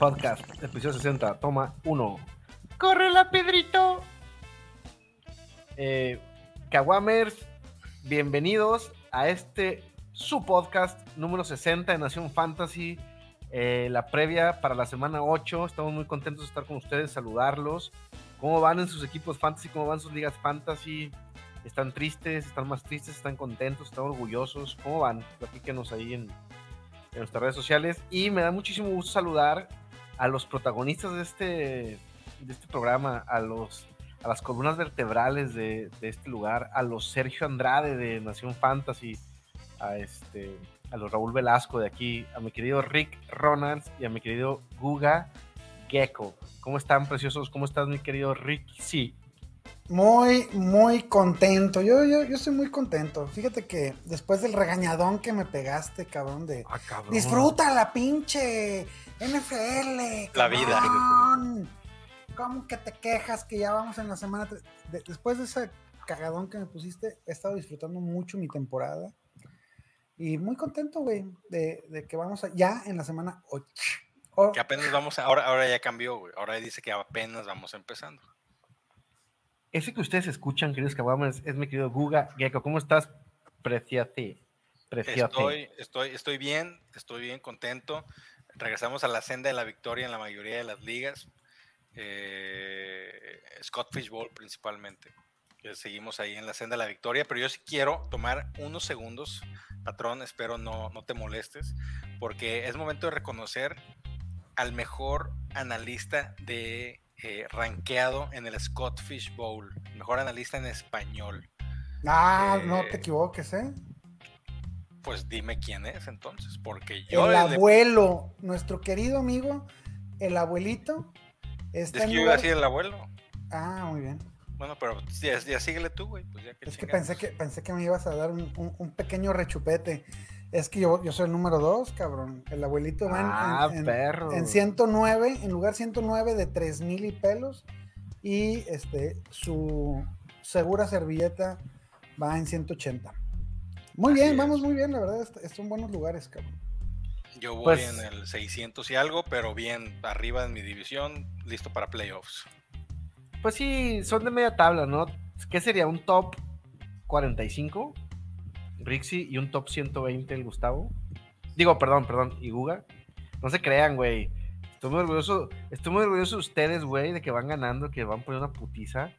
Podcast, episodio 60, toma 1. ¡Córrela, Pedrito! Eh, Kawamers, bienvenidos a este su podcast número 60 de Nación Fantasy. eh, la previa para la semana 8. Estamos muy contentos de estar con ustedes, saludarlos. ¿Cómo van en sus equipos fantasy? ¿Cómo van sus ligas fantasy? ¿Están tristes? ¿Están más tristes? ¿Están contentos? ¿Están orgullosos? ¿Cómo van? Platíquenos ahí en, en nuestras redes sociales. Y me da muchísimo gusto saludar a los protagonistas de este, de este programa, a, los, a las columnas vertebrales de, de este lugar, a los Sergio Andrade de Nación Fantasy, a, este, a los Raúl Velasco de aquí, a mi querido Rick Ronalds y a mi querido Guga Gecko. ¿Cómo están, preciosos? ¿Cómo estás, mi querido Rick? Sí. Muy, muy contento. Yo, yo, yo estoy muy contento. Fíjate que después del regañadón que me pegaste, cabrón, de Ah, cabrón. disfruta la pinche NFL. La vida. ¿Cómo que te quejas que ya vamos en la semana? de- después de ese cagadón que me pusiste, he estado disfrutando mucho mi temporada. Y muy contento, güey, de, de que vamos a- ya en la semana 8. Oh, Que apenas vamos, a- ahora, ahora ya cambió, güey. Ahora dice que apenas vamos empezando. Ese que ustedes escuchan, queridos Kawamers, es mi querido Guga Gecko. ¿Cómo estás? Preciate. Preciate. Estoy, estoy, estoy bien, estoy bien contento. Regresamos a la senda de la victoria en la mayoría de las ligas. Eh, Scott Fishbowl principalmente. Que seguimos ahí en la senda de la victoria, pero yo sí quiero tomar unos segundos, patrón, espero no, no te molestes, porque es momento de reconocer al mejor analista de eh, rankeado en el Scott Fish Bowl, mejor analista en español. ah, no eh, te equivoques, ¿eh? Pues dime quién es entonces, porque yo el abuelo, nuestro querido amigo, el abuelito, está es en que yo iba a decir el abuelo. Ah, muy bien. Bueno, pero ya, ya síguele tú, güey. Pues ya que Es que pensé que pensé que me ibas a dar un, un- un pequeño rechupete. Es que yo, yo soy el número dos, cabrón. El abuelito va en- Ah, en, en- perro. en 109, en lugar 109 de 3000 y pelos. Y este su segura servilleta va en 180. Muy Así bien, es. vamos muy bien, la verdad. Son buenos lugares, cabrón. Yo voy Pues- en el 600 y algo, pero bien arriba en mi división, listo para playoffs. Pues sí, son de media tabla, ¿no? ¿Qué sería? ¿Un top 45? Rixi y un top 120 el Gustavo. Digo, perdón, perdón, y Guga. No se crean, güey. Estoy muy orgulloso, estoy muy orgulloso de ustedes, güey, de que van ganando, que van poniendo una putiza.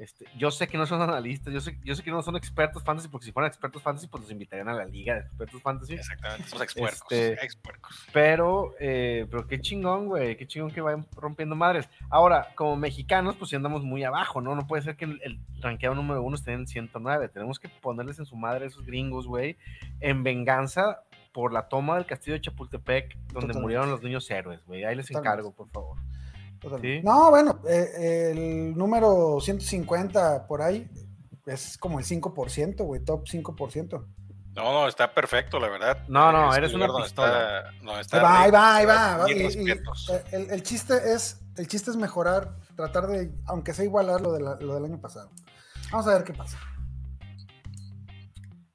Este, yo sé que no son analistas, yo sé, yo sé que no son expertos fantasy, porque si fueran expertos fantasy, pues los invitarían a la liga de expertos fantasy. Exactamente, somos expuercos. Este- expuercos. Pero, eh, pero qué chingón, güey, qué chingón que vayan rompiendo madres. Ahora, como mexicanos, pues sí andamos muy abajo, ¿no? No puede ser que el, el rankeado número uno esté en 109. Tenemos que ponerles en su madre a esos gringos, güey, en venganza por la toma del castillo de Chapultepec, donde Totalmente. murieron los niños héroes, güey. Ahí les Totalmente. encargo, por favor. No, bueno, eh, el número 150 por ahí es como el 5%, güey, top 5%. No, no, está perfecto, la verdad. No, no, Es eres una pistola. Está, donde está Ahí va, ahí va, ahí va. y- y- eh, el, el chiste es, el chiste es mejorar, tratar de, aunque sea igualar lo, de la- lo del año pasado. Vamos a ver qué pasa.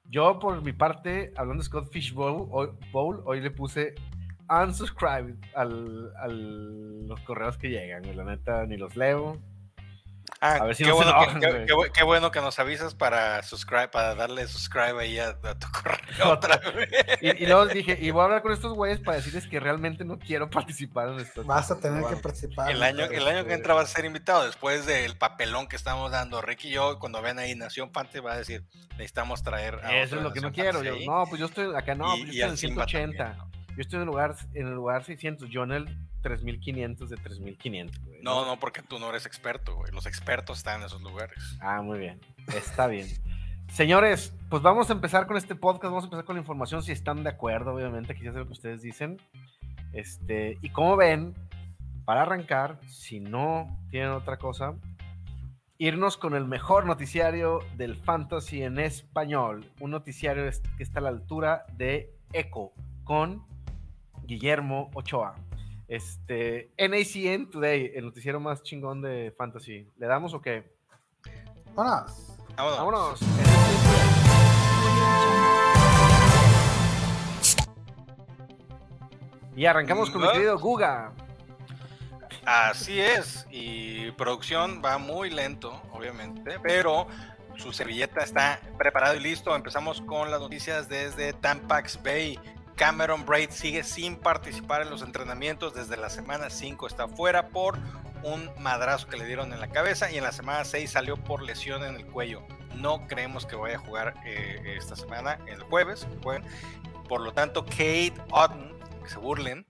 Yo, por mi parte, hablando de Scott Fish Bowl, hoy, Bowl, hoy le puse unsubscribe al, al los correos que llegan. La neta, ni los leo. Ah, a ver si qué, no se bueno que, qué- qué bu- qué bueno que nos avisas para subscribe, para darle subscribe ahí a, a tu correo otra vez. Y, y luego dije, y voy a hablar con estos güeyes para decirles que realmente no quiero participar en esto. Vas a tener que participar. El año, el año que este- entra vas a ser invitado después del papelón que estamos dando Ricky y yo. Cuando vean ahí Nación Pante va a decir, necesitamos traer a Eso es lo que no Nación quiero. Yo, no, pues yo estoy acá, no, Y- pues yo al estoy en Simba 180. también, ¿no? Yo estoy en el lugar, en el lugar 600, yo en el 3500 de 3500, güey. No, no, porque tú no eres experto, güey. Los expertos están en esos lugares. Ah, muy bien. Está bien. Señores, pues vamos a empezar con este podcast, vamos a empezar con la información, si están de acuerdo, obviamente, ya sé lo que ustedes dicen. Este, y como ven, para arrancar, si no tienen otra cosa, irnos con el mejor noticiario del fantasy en español. Un noticiario es- que está a la altura de Echo, con Guillermo Ochoa. Este, NACN Today, el noticiero más chingón de fantasy. ¿Le damos o qué? Vámonos. Vámonos. Y arrancamos con mi querido Guga. Así es, y producción va muy lento, obviamente, pero su servilleta está preparado y listo. Empezamos con las noticias desde Tampax Bay. Cameron Braid sigue sin participar en los entrenamientos desde la semana 5, está fuera por un madrazo que le dieron en la cabeza y en la semana 6 salió por lesión en el cuello. No creemos que vaya a jugar eh, esta semana, el jueves. Por lo tanto, Kate Otten, que se burlen,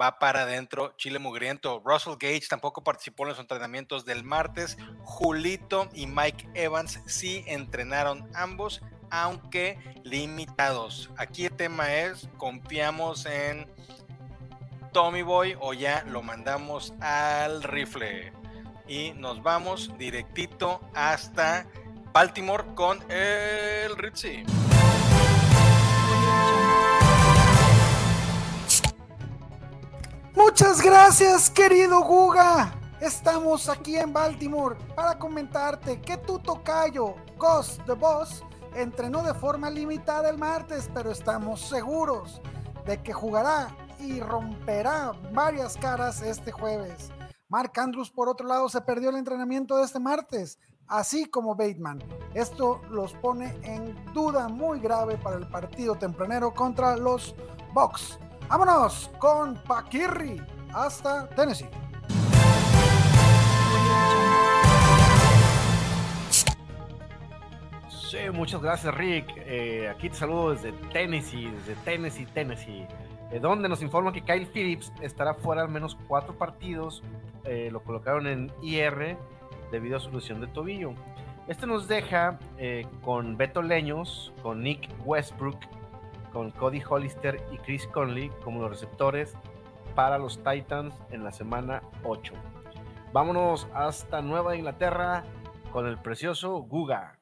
va para adentro Chile Mugriento. Russell Gage tampoco participó en los entrenamientos del martes. Julito y Mike Evans sí entrenaron ambos, aunque limitados. Aquí el tema es, confiamos en Tommy Boy o ya lo mandamos al rifle. Y nos vamos directito hasta Baltimore con el Ritzy. Muchas gracias, querido Guga. Estamos aquí en Baltimore para comentarte que tu tocayo, Ghost the Boss, entrenó de forma limitada el martes, pero estamos seguros de que jugará y romperá varias caras este jueves. Mark Andrews, por otro lado, se perdió el entrenamiento de este martes, así como Bateman. Esto los pone en duda muy grave para el partido tempranero contra los Bucks. Vámonos con Paquirri hasta Tennessee. Sí, muchas gracias Rick. Eh, aquí te saludo desde Tennessee, desde Tennessee, Tennessee donde nos informan que Kyle Phillips estará fuera al menos cuatro partidos. Eh, lo colocaron en IR debido a su lesión de tobillo. Este nos deja eh, con Beto Leños, con Nick Westbrook, con Cody Hollister y Chris Conley como los receptores para los Titans en la semana 8. Vámonos hasta Nueva Inglaterra con el precioso Guga.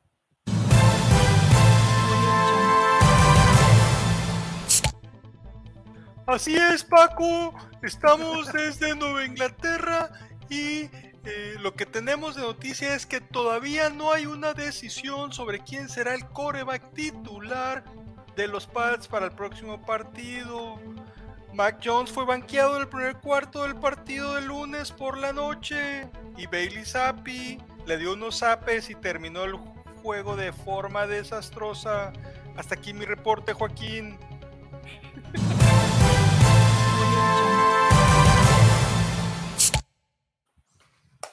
Así es, Paco. Estamos desde Nueva Inglaterra y eh, lo que tenemos de noticia es que todavía no hay una decisión sobre quién será el coreback titular de los Pats para el próximo partido. Mac Jones fue banqueado en el primer cuarto del partido de lunes por la noche y Bailey Zappi le dio unos zapes y terminó el juego de forma desastrosa. Hasta aquí mi reporte, Joaquín.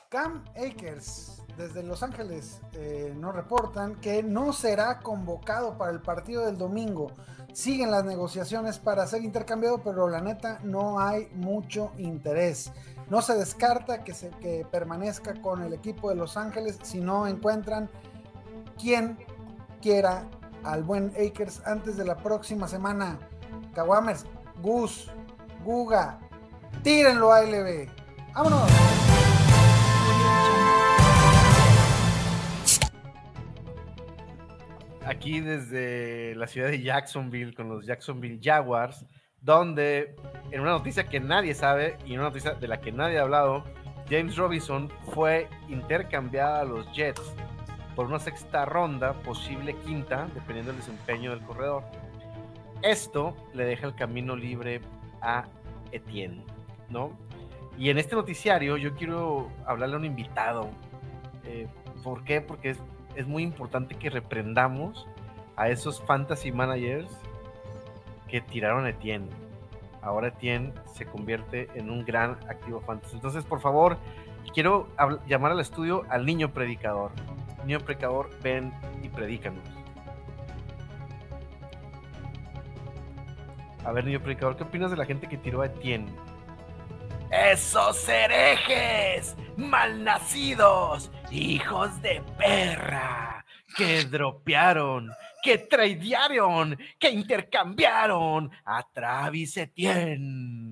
Cam Akers desde Los Ángeles eh, nos reportan que no será convocado para el partido del domingo. Siguen las negociaciones para ser intercambiado, pero la neta no hay mucho interés. No se descarta que, se, que permanezca con el equipo de Los Ángeles si no encuentran quien quiera al buen Akers antes de la próxima semana. Kawamers, Gus, Guga, tírenlo a LB. ¡Vámonos! aquí desde la ciudad de Jacksonville con los Jacksonville Jaguars, donde en una noticia que nadie sabe y en una noticia de la que nadie ha hablado, James Robinson fue intercambiada a los Jets por una sexta ronda, posible quinta, dependiendo del desempeño del corredor. Esto le deja el camino libre a Etienne, ¿no? Y en este noticiario yo quiero hablarle a un invitado. Eh, ¿Por qué? Porque es es muy importante que reprendamos a esos fantasy managers que tiraron a Etienne. Ahora Etienne se convierte en un gran activo fantasy. Entonces, por favor, quiero llamar al estudio al niño predicador. Niño predicador, ven y predícanos. A ver, niño predicador, ¿qué opinas de la gente que tiró a Etienne? ¡Esos herejes! ¡Malnacidos! ¡Hijos de perra! Que dropearon, que tradearon, que intercambiaron a Travis Etienne.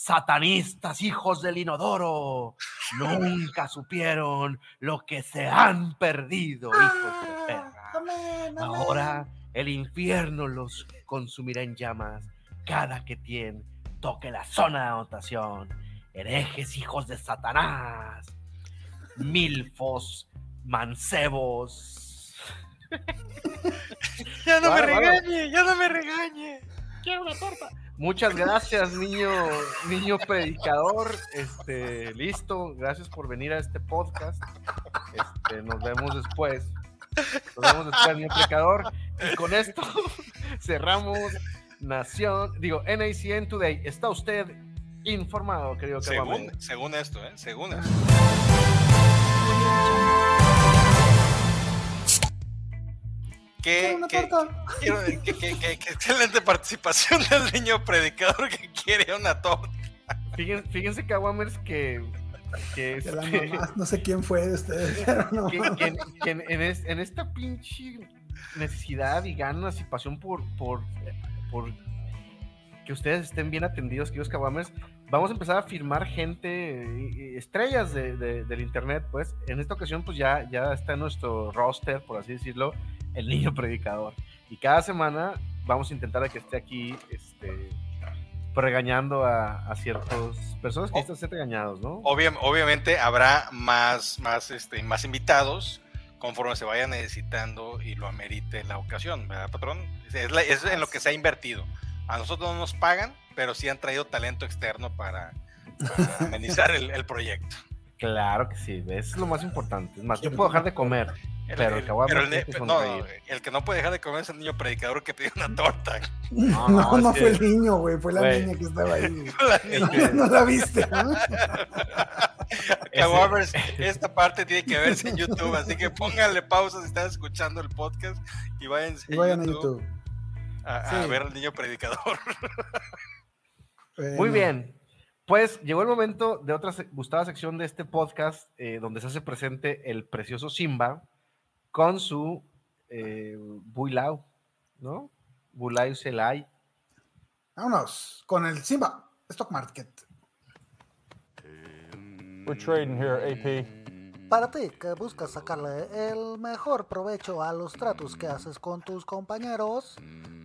Satanistas, hijos del inodoro, nunca supieron lo que se han perdido, hijos de perra. Ahora el infierno los consumirá en llamas cada que Etienne toque la zona de anotación herejes hijos de Satanás, milfos, mancebos. ya no me regañe, ya no me regañe. Quiero una torta. Muchas gracias, niño, niño predicador. Este, listo, gracias por venir a este podcast. Este, nos vemos después. Nos vemos después, niño predicador. Y con esto cerramos Nación, digo, NACN Today. ¿Está usted informado, querido según, según esto, ¿eh? Según esto. Qué, qué, excelente participación del niño predicador que quiere una torta. Fíjense, fíjense Kawamers, que, que este, no sé quién fue de ustedes. que, en, esta pinche necesidad y ganas y pasión por, por, por que ustedes estén bien atendidos, queridos Kawamers, vamos a empezar a firmar gente, estrellas del internet, pues. En esta ocasión, pues ya, ya está en nuestro roster, por así decirlo, el niño predicador. Y cada semana vamos a intentar que esté aquí, este, regañando a, ciertas personas que están ser regañados, ¿no? obviamente habrá más, más, este, más invitados conforme se vaya necesitando y lo amerite la ocasión, ¿verdad, patrón? es en lo que se ha invertido. A nosotros no nos pagan, pero sí han traído talento externo para, amenizar el, proyecto. Claro que sí, eso es lo más importante. Es más, yo puedo dejar de comer, pero, el, que no, el que no puede dejar de comer es el niño predicador que pidió una torta. No, no, fue el niño, güey, fue la niña que estaba ahí. La no, la viste. esta parte tiene que verse en YouTube, así que pónganle pausa si están escuchando el podcast y vayan, vayan a YouTube a, ver al niño predicador. Muy bien. Pues llegó el momento de otra gustada sección de este podcast eh, donde se hace presente el precioso Simba con su eh, Builau, ¿no? Bulai Selai. Vámonos con el Simba Stock Market. We're trading here, AP. Para ti que buscas sacarle el mejor provecho a los tratos que haces con tus compañeros,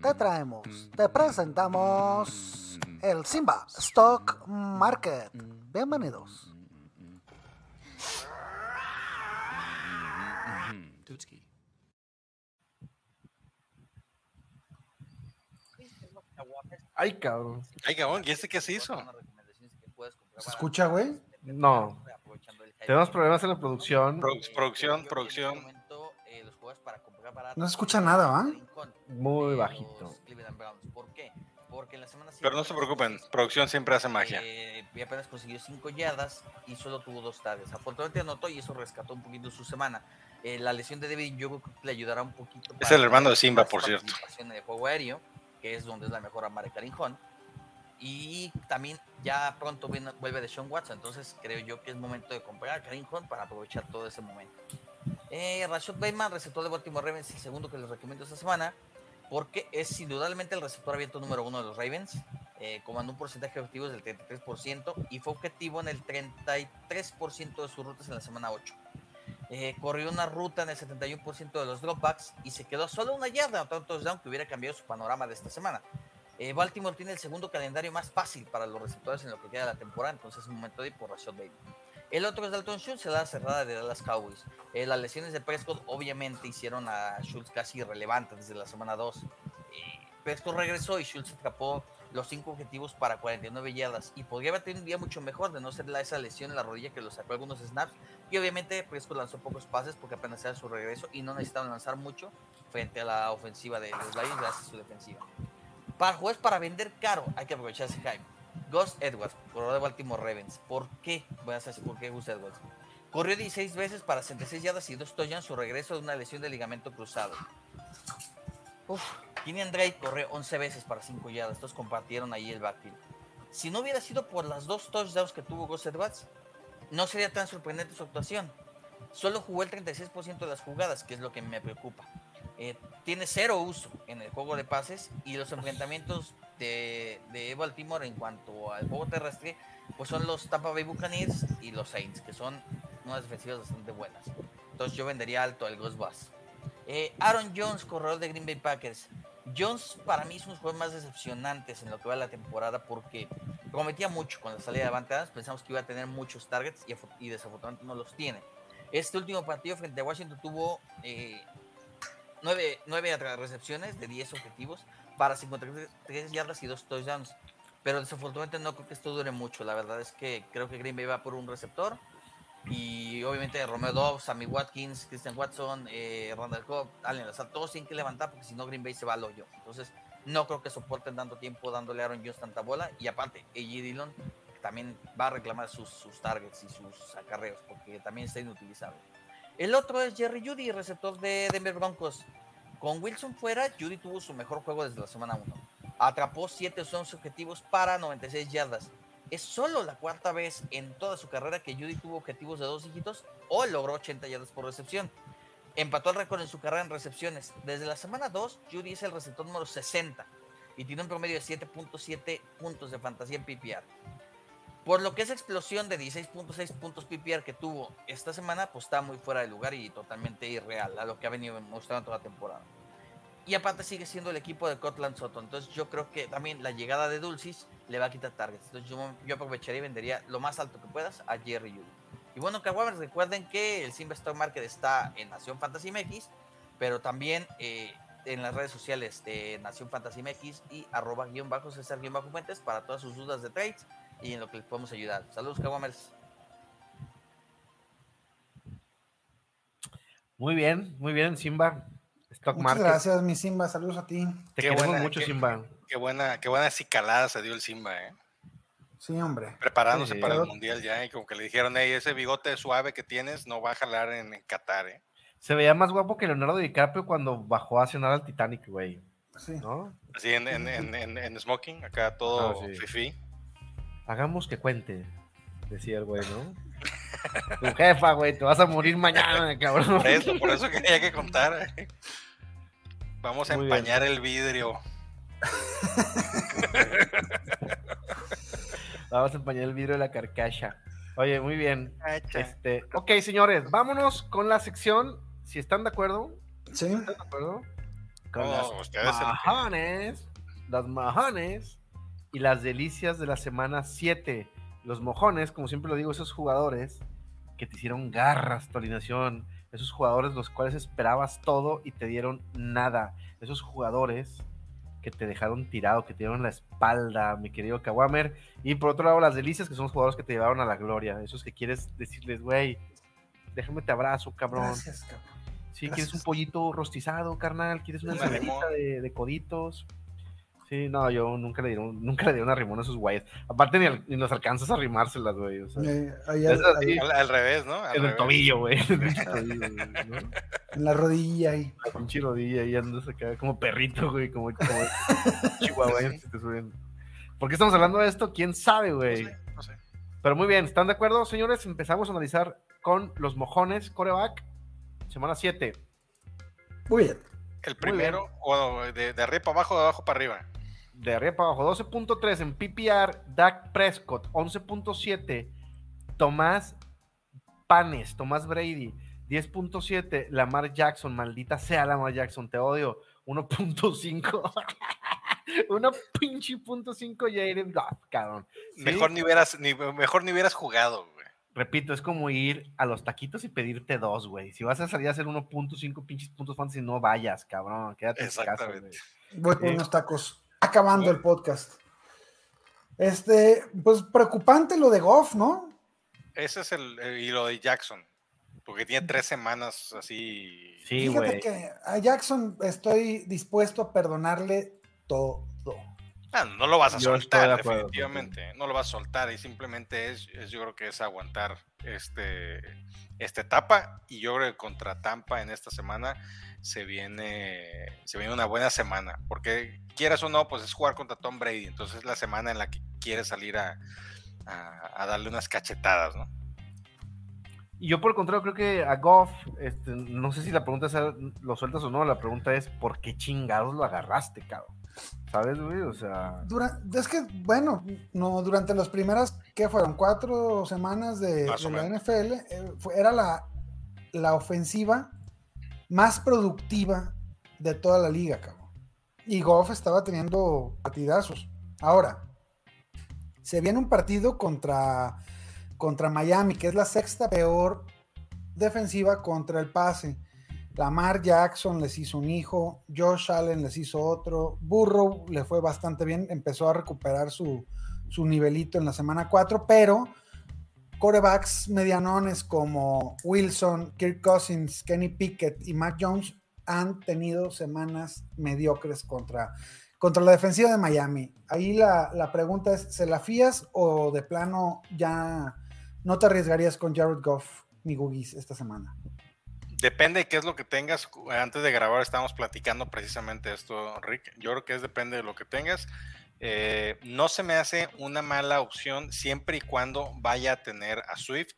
te traemos, te presentamos el Simba Stock Market. Bienvenidos. Ay, cabrón. Ay, cabrón, ¿y este qué se hizo? ¿Se escucha, güey? No. Tenemos problemas en la producción. producción, producción. No se escucha nada, ¿va? Muy bajito. Pero no se preocupen, producción siempre hace magia. Eh, y apenas consiguió 5 yardas y solo tuvo dos tardes. Afortunadamente anotó y eso rescató un poquito su semana. Eh, la lesión de David que le ayudará un poquito. Es el hermano de Simba, por cierto. En el juego aéreo, que es donde es la mejor arma de Karim y también ya pronto viene, vuelve de Sean Watson, entonces creo yo que es momento de comprar a Karim Hunt para aprovechar todo ese momento. Eh, Rashad Bateman, receptor de Baltimore Ravens, el segundo que les recomiendo esta semana, porque es indudablemente el receptor abierto número uno de los Ravens, eh, comandó un porcentaje objetivo del 33% y fue objetivo en el 33% de sus rutas en la semana 8. Eh, corrió una ruta en el 71% de los dropbacks y se quedó solo una yarda, otro touchdown que hubiera cambiado su panorama de esta semana. Eh, Baltimore tiene el segundo calendario más fácil para los receptores en lo que queda de la temporada, entonces es un momento de ir por Rashad Bateman. El otro es Dalton Schultz, da cerrada de Dallas Cowboys. Eh, las lesiones de Prescott obviamente hicieron a Schultz casi irrelevante desde la semana 2. Eh, Prescott regresó y Schultz atrapó los cinco objetivos para 49 yardas y podría haber tenido un día mucho mejor de no ser la, esa lesión en la rodilla que lo sacó algunos snaps y obviamente Prescott lanzó pocos pases porque apenas era su regreso y no necesitaban lanzar mucho frente a la ofensiva de los Lions gracias a su defensiva. Para juez para vender caro, hay que aprovechar ese hype. Gus Edwards, corredor de Baltimore Ravens. ¿Por qué? Voy a decir por qué Gus Edwards. Corrió 16 veces para 66 yardas y dos touchdowns su regreso de una lesión de ligamento cruzado. Uf, Kenyan Drake corrió 11 veces para 5 yardas. Estos compartieron ahí el backfield. Si no hubiera sido por las dos touchdowns que tuvo Gus Edwards, no sería tan sorprendente su actuación. Solo jugó el 36% de las jugadas, que es lo que me preocupa. Eh, tiene cero uso en el juego de pases y los enfrentamientos de, de, Baltimore en cuanto al juego terrestre, pues son los Tampa Bay Buccaneers y los Saints, que son unas defensivas bastante buenas. Entonces yo vendería alto al Ghost Bass. Eh, Aaron Jones, corredor de Green Bay Packers. Jones para mí es los juegos más decepcionantes en lo que va la temporada porque prometía mucho con la salida de Van Pensamos que iba a tener muchos targets y, desafortunadamente no los tiene. Este último partido frente a Washington tuvo eh, 9, recepciones de 10 objetivos para 53 yardas y dos touchdowns. Pero desafortunadamente no creo que esto dure mucho. La verdad es que creo que Green Bay va por un receptor. Y obviamente Romeo Dobbs, Sammy Watkins, Christian Watson, eh, Randall Cobb, Allen, sea, todos tienen que levantar porque si no Green Bay se va al hoyo. Entonces, no creo que soporten tanto tiempo dándole a Aaron Jones tanta bola. Y aparte, AJ Dillon también va a reclamar sus, sus targets y sus acarreos porque también está inutilizable. El otro es Jerry Judy, receptor de Denver Broncos. Con Wilson fuera, Judy tuvo su mejor juego desde la semana 1. Atrapó 7 o 11 objetivos para 96 yardas. Es solo la cuarta vez en toda su carrera que Judy tuvo objetivos de dos dígitos o logró 80 yardas por recepción. Empató el récord en su carrera en recepciones. Desde la semana 2, Judy es el receptor número 60 y tiene un promedio de 7.7 puntos de fantasía en PPR. Por lo que esa explosión de 16.6 puntos PPR que tuvo esta semana, pues está muy fuera de lugar y totalmente irreal a lo que ha venido mostrando toda la temporada. Y aparte sigue siendo el equipo de Cotland Soto. Entonces yo creo que también la llegada de Dulcis le va a quitar targets. Entonces yo, aprovecharía y vendería lo más alto que puedas a Jerry Judy. Y bueno, Kawamers, recuerden que el Simba Stock Market está en Nación Fantasy MX, pero también eh, en las redes sociales de Nación Fantasy MX y arroba guion bajo César guion bajo Fuentes para todas sus dudas de trades y en lo que les podemos ayudar. Saludos, Kawamers. Muy bien, muy bien, Simba. Stock Muchas Market. gracias, mi Simba. Saludos a ti. Te Qué queremos buena, mucho, qué- Simba. Qué buena, qué buena cicalada se dio el Simba, ¿eh? Sí, hombre. Preparándose Sí. para el mundial ya, y como que le dijeron, hey, ese bigote suave que tienes no va a jalar en, en Qatar, ¿eh? Se veía más guapo que Leonardo DiCaprio cuando bajó a cenar al Titanic, güey. Sí. ¿No? Así en, en, en, en- en smoking, acá todo Ah, sí. fifi. Hagamos que cuente, decía el güey, ¿no? tu jefa, güey, te vas a morir mañana, cabrón. Por eso, por eso quería que contar. Vamos a Muy bien. empañar el vidrio. Vamos a empañar el vidrio de la carcacha. Oye, muy bien. Este, ok, señores, vámonos con la sección. Si están de acuerdo, Sí. ¿están de acuerdo? Con No, las majones, las majones y las delicias de la semana 7. Los mojones, como siempre lo digo, esos jugadores que te hicieron garras tu alineación, esos jugadores los cuales esperabas todo y te dieron nada, esos jugadores que te dejaron tirado, que te dieron la espalda, mi querido Kawamer, y por otro lado las delicias, que son los jugadores que te llevaron a la gloria, esos que quieres decirles, güey, déjame te abrazo, cabrón. Gracias, cabrón. Sí, quieres un pollito rostizado, carnal, quieres una de, de coditos. Sí, no, yo nunca le di un, nunca le di una rimón a esos güeyes. Aparte ni, al- ni los alcanzas a rimárselas, güey. O sea, Eh, ahí, Al, al revés, ¿no? Al en el revés. tobillo, güey. En el tobillo, güey, ¿no? en la rodilla ahí. La pinche rodilla ahí andas acá como perrito, güey, como, te suben. ¿Por qué estamos hablando de esto? ¿Quién sabe, No güey? sé, no sé. Pero muy bien, ¿están de acuerdo, señores? Empezamos a analizar con los mojones, coreback, semana 7. Muy bien. El primero, o de, de arriba para abajo, de abajo para arriba. De arriba para abajo, 12.3 en PPR, Dak Prescott, 11.7, Tomás Panes, Tomás Brady, 10.7, Lamar Jackson, maldita sea Lamar Jackson, te odio, 1.5, Una pinche punto 5 Jared Goff, cabrón. Sí, Mejor, ni hubieras, ni, mejor ni hubieras jugado, güey. Repito, es como ir a los taquitos y pedirte dos, güey. Si vas a salir a hacer 1.5 pinches puntos fantasy, no vayas, cabrón. Quédate en casa, güey. Voy por unos tacos. Acabando el podcast. Este, pues preocupante lo de Goff, ¿no? Ese es el, el- y lo de Jackson. Porque tiene tres semanas así. Sí, Fíjate que a Jackson estoy dispuesto a perdonarle todo. Ah, no lo vas a Yo estoy de soltar, acuerdo definitivamente. No lo vas a soltar y simplemente es, es- yo creo que es aguantar este, esta etapa. Y yo creo que contra Tampa en esta semana se viene, se viene una buena semana. Porque quieras o no, pues es jugar contra Tom Brady. Entonces es la semana en la que quieres salir a, a- a darle unas cachetadas, ¿no? Y yo por el contrario creo que a Goff, este, no sé si la pregunta es lo sueltas o no, la pregunta es ¿por qué chingados lo agarraste, cabrón? ¿Sabes, güey? O sea, Dura- es que, bueno, no, durante las primeras, ¿qué fueron? Cuatro semanas de, la. NFL, eh, fue- era la, la ofensiva más productiva de toda la liga, cabrón. Y Goff estaba teniendo partidazos. Ahora, se viene un partido contra, contra Miami, que es la sexta peor defensiva contra el pase. Lamar Jackson les hizo un hijo, Josh Allen les hizo otro, Burrow le fue bastante bien, empezó a recuperar su, su nivelito en la semana 4, pero corebacks medianones como Wilson, Kirk Cousins, Kenny Pickett y Matt Jones han tenido semanas mediocres contra, contra la defensiva de Miami. Ahí la, la pregunta es, ¿se la fías o de plano ya no te arriesgarías con Jared Goff, mi Gugis, esta semana? Depende de qué es lo que tengas. Antes de grabar estábamos platicando precisamente esto, Rick. Yo creo que es depende de lo que tengas. Eh, no se me hace una mala opción siempre y cuando vaya a tener a Swift,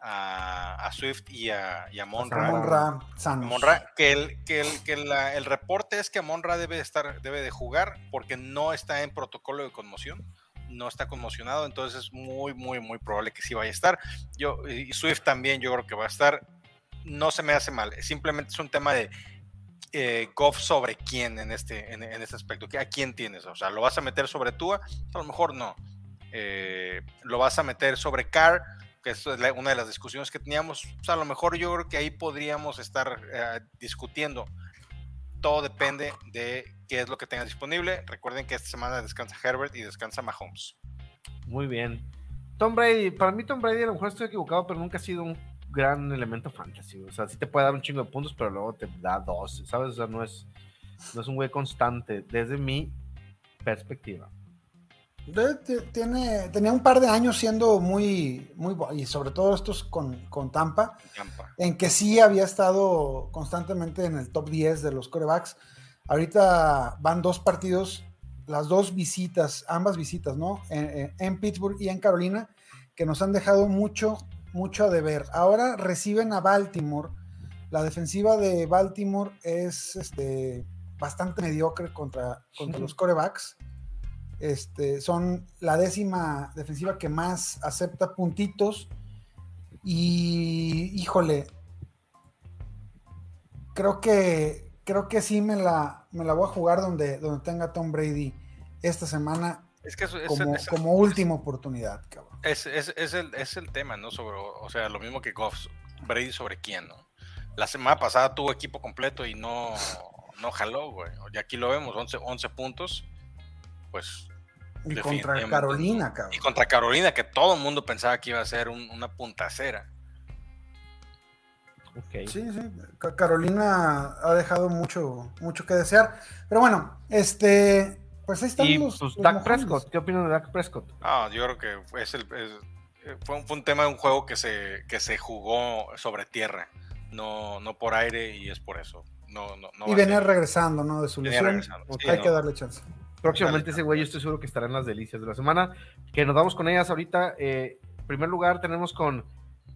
a, a Swift y a, y a Monra. Monra, sanos. Monra, que el, que, el, que la- el reporte es que Monra debe de estar, debe de jugar porque no está en protocolo de conmoción, no está conmocionado, entonces es muy, muy, muy probable que sí vaya a estar. Yo, y Swift también yo creo que va a estar. No se me hace mal, simplemente es un tema de eh, Goff sobre quién en este, en, en este aspecto, ¿a quién tienes? O sea, ¿lo vas a meter sobre Tua? A lo mejor no. Eh, ¿Lo vas a meter sobre Carr? que es una de las discusiones que teníamos, pues a lo mejor yo creo que ahí podríamos estar eh, discutiendo. Todo depende de qué es lo que tengas disponible. Recuerden que esta semana descansa Herbert y descansa Mahomes. Muy bien. Tom Brady, para mí Tom Brady a lo mejor estoy equivocado, pero nunca ha sido un gran elemento fantasy. O sea, sí te puede dar un chingo de puntos, pero luego te da dos, ¿sabes? O sea, no es, no es un güey constante desde mi perspectiva. Tiene, tenía un par de años siendo muy, muy, y sobre todo estos con, con Tampa, Tampa. en que sí había estado constantemente en el top 10 de los corebacks. Ahorita van dos partidos, las dos visitas, ambas visitas, ¿no? En Pittsburgh y en Carolina, que nos han dejado mucho, mucho a deber. Ahora reciben a Baltimore. La defensiva de Baltimore es este, bastante mediocre contra, contra los corebacks. Este, son la décima defensiva que más acepta puntitos. Y híjole, creo que creo que sí me la, me la voy a jugar donde, donde tenga Tom Brady esta semana Es que eso- es, como, es- como última oportunidad, cabrón. Es, es- es el, es el tema, ¿no? Sobre, o sea, lo mismo que Goff, Brady sobre quién, ¿no? La semana pasada tuvo equipo completo y no, no jaló, güey. Y aquí lo vemos, 11, 11 puntos. Pues Y contra. Carolina, cabrón. Y contra Carolina, que todo el mundo pensaba que iba a ser un- una puntacera. Ok. Sí, sí. Ca- Carolina ha dejado mucho, mucho que desear. Pero bueno, este, pues ahí están Y los, pues los Dak. Prescott, ¿qué opinan de Dak Prescott? Ah, yo creo que es el, es- eh, fue, un, fue un tema de un juego que se, que se jugó sobre tierra, no, no por aire, y es por eso. No, no, no y venía regresando, ¿no? De su lesión. Sí, Hay no. que darle chance. Próximamente Dale. ese güey yo estoy seguro que estará en las delicias de la semana. Que nos vamos con ellas ahorita. Eh, en primer lugar tenemos con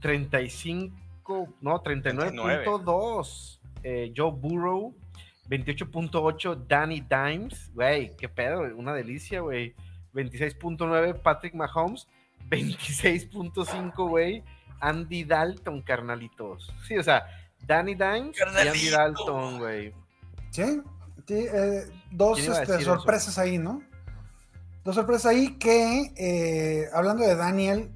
35, no, 39.2 eh, Joe Burrow, 28.8 Danny Dimes, güey, qué pedo, una delicia, güey. 26.9 Patrick Mahomes, 26.5, güey, Andy Dalton, carnalitos. Sí, o sea, Danny Dimes y Andy. Dalton, güey. Sí, sí, eh, dos ¿Quién iba a este, eso? sorpresas ahí, ¿no? Dos sorpresas ahí que, eh, hablando de Daniel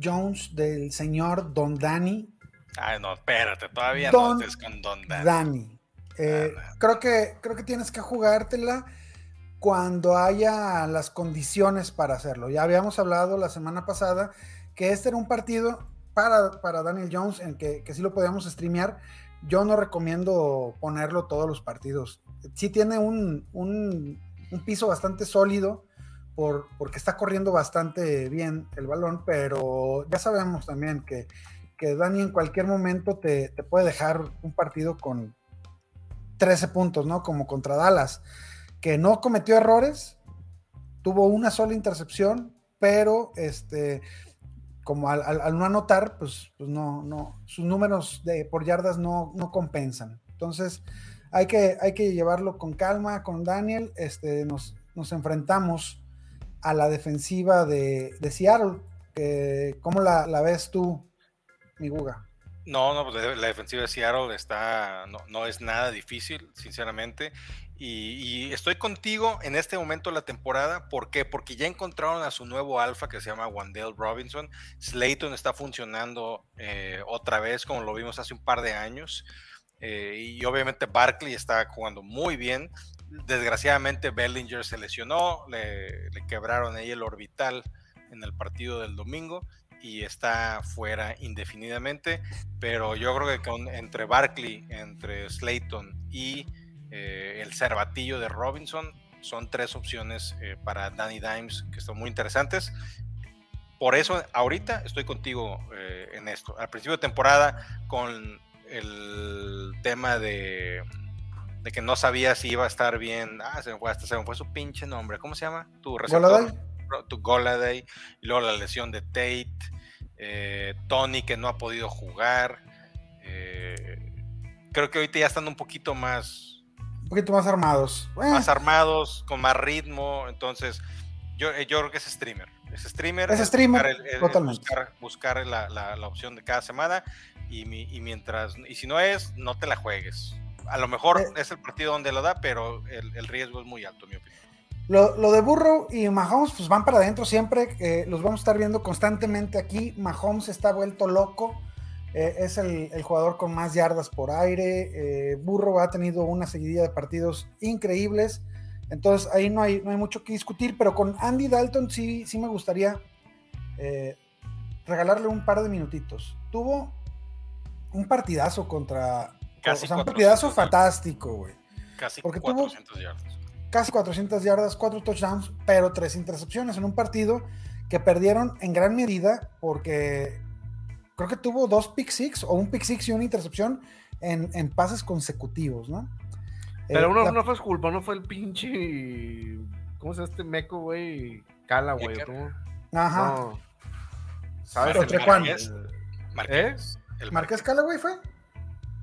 Jones, del señor Don Danny, Ay, no, espérate, todavía Don no estés con Don Dan. Danny. Eh, Ah, creo, que, creo que tienes que jugártela cuando haya las condiciones para hacerlo. Ya habíamos hablado la semana pasada que este era un partido para, para Daniel Jones en que, que sí lo podíamos streamear. Yo no recomiendo ponerlo todos los partidos. Sí tiene un, un- un piso bastante sólido por, porque está corriendo bastante bien el balón, pero ya sabemos también que, que Dani en cualquier momento te, te puede dejar un partido con 13 puntos, ¿no? Como contra Dallas, que no cometió errores, tuvo una sola intercepción, pero este, como al, no anotar, pues, pues no, no, sus números de, por yardas no, no compensan. Entonces, hay que, hay que llevarlo con calma, con Daniel. Este, nos, nos enfrentamos a la defensiva de, de Seattle. que- ¿Cómo la, la ves tú, mi Guga? No, no, pues la defensiva de Seattle está, no, no es nada difícil, sinceramente. Y, estoy contigo en este momento de la temporada. ¿Por qué? Porque ya encontraron a su nuevo alfa que se llama Wandale Robinson. Slayton está funcionando eh, otra vez, como lo vimos hace un par de años. eh, y obviamente Barkley está jugando muy bien. Desgraciadamente Bellinger se lesionó, le, le quebraron ahí el orbital en el partido del domingo y está fuera indefinidamente, pero yo creo que entre Barkley, entre Slayton y eh, el cervatillo de Robinson son tres opciones eh, para Danny Dimes que son muy interesantes. Por eso ahorita estoy contigo eh, en esto. Al principio de temporada con el tema de, de que no sabía si iba a estar bien. Ah, se me fue, hasta se me fue su pinche nombre. ¿Cómo se llama? Tu receptor. Tu Goladay. Y luego la lesión de Tate. Eh, Tony que no ha podido jugar. Eh, creo que ahorita ya están un poquito más. Un poquito más armados. Más armados, con más ritmo. Entonces, yo, eh, yo creo que es streamer. Es streamer. Es streamer. Buscar, el, totalmente. buscar, buscar la, la, la, opción de cada semana. Y, y, mientras. Y si no es, no te la juegues. A lo mejor es el partido donde lo da, pero el, el riesgo es muy alto, en mi opinión. Lo, lo, de Burrow y Mahomes, pues van para adentro siempre. Eh, los vamos a estar viendo constantemente aquí. Mahomes está vuelto loco. Eh, es el, el, jugador con más yardas por aire. Eh, Burrow ha tenido una seguidilla de partidos increíbles. Entonces ahí no hay, no hay mucho que discutir. Pero con Andy Dalton sí, sí me gustaría eh, regalarle un par de minutitos. Tuvo un partidazo contra. Casi o sea, un partidazo fantástico, güey. Casi Porque 400 tuvo, yardas casi 400 yardas, 4 touchdowns, pero 3 intercepciones en un partido que perdieron en gran medida porque creo que tuvo dos pick six o un pick six y una intercepción en, en pases consecutivos, ¿no? Pero eh, uno la... no fue su culpa, no fue el pinche. ¿Cómo se llama este meco, güey? Cala, güey. Ajá. No. ¿Sabes? ¿Entre cuál? Marqués. ¿Eh? ¿El Marqués Cala, güey, fue?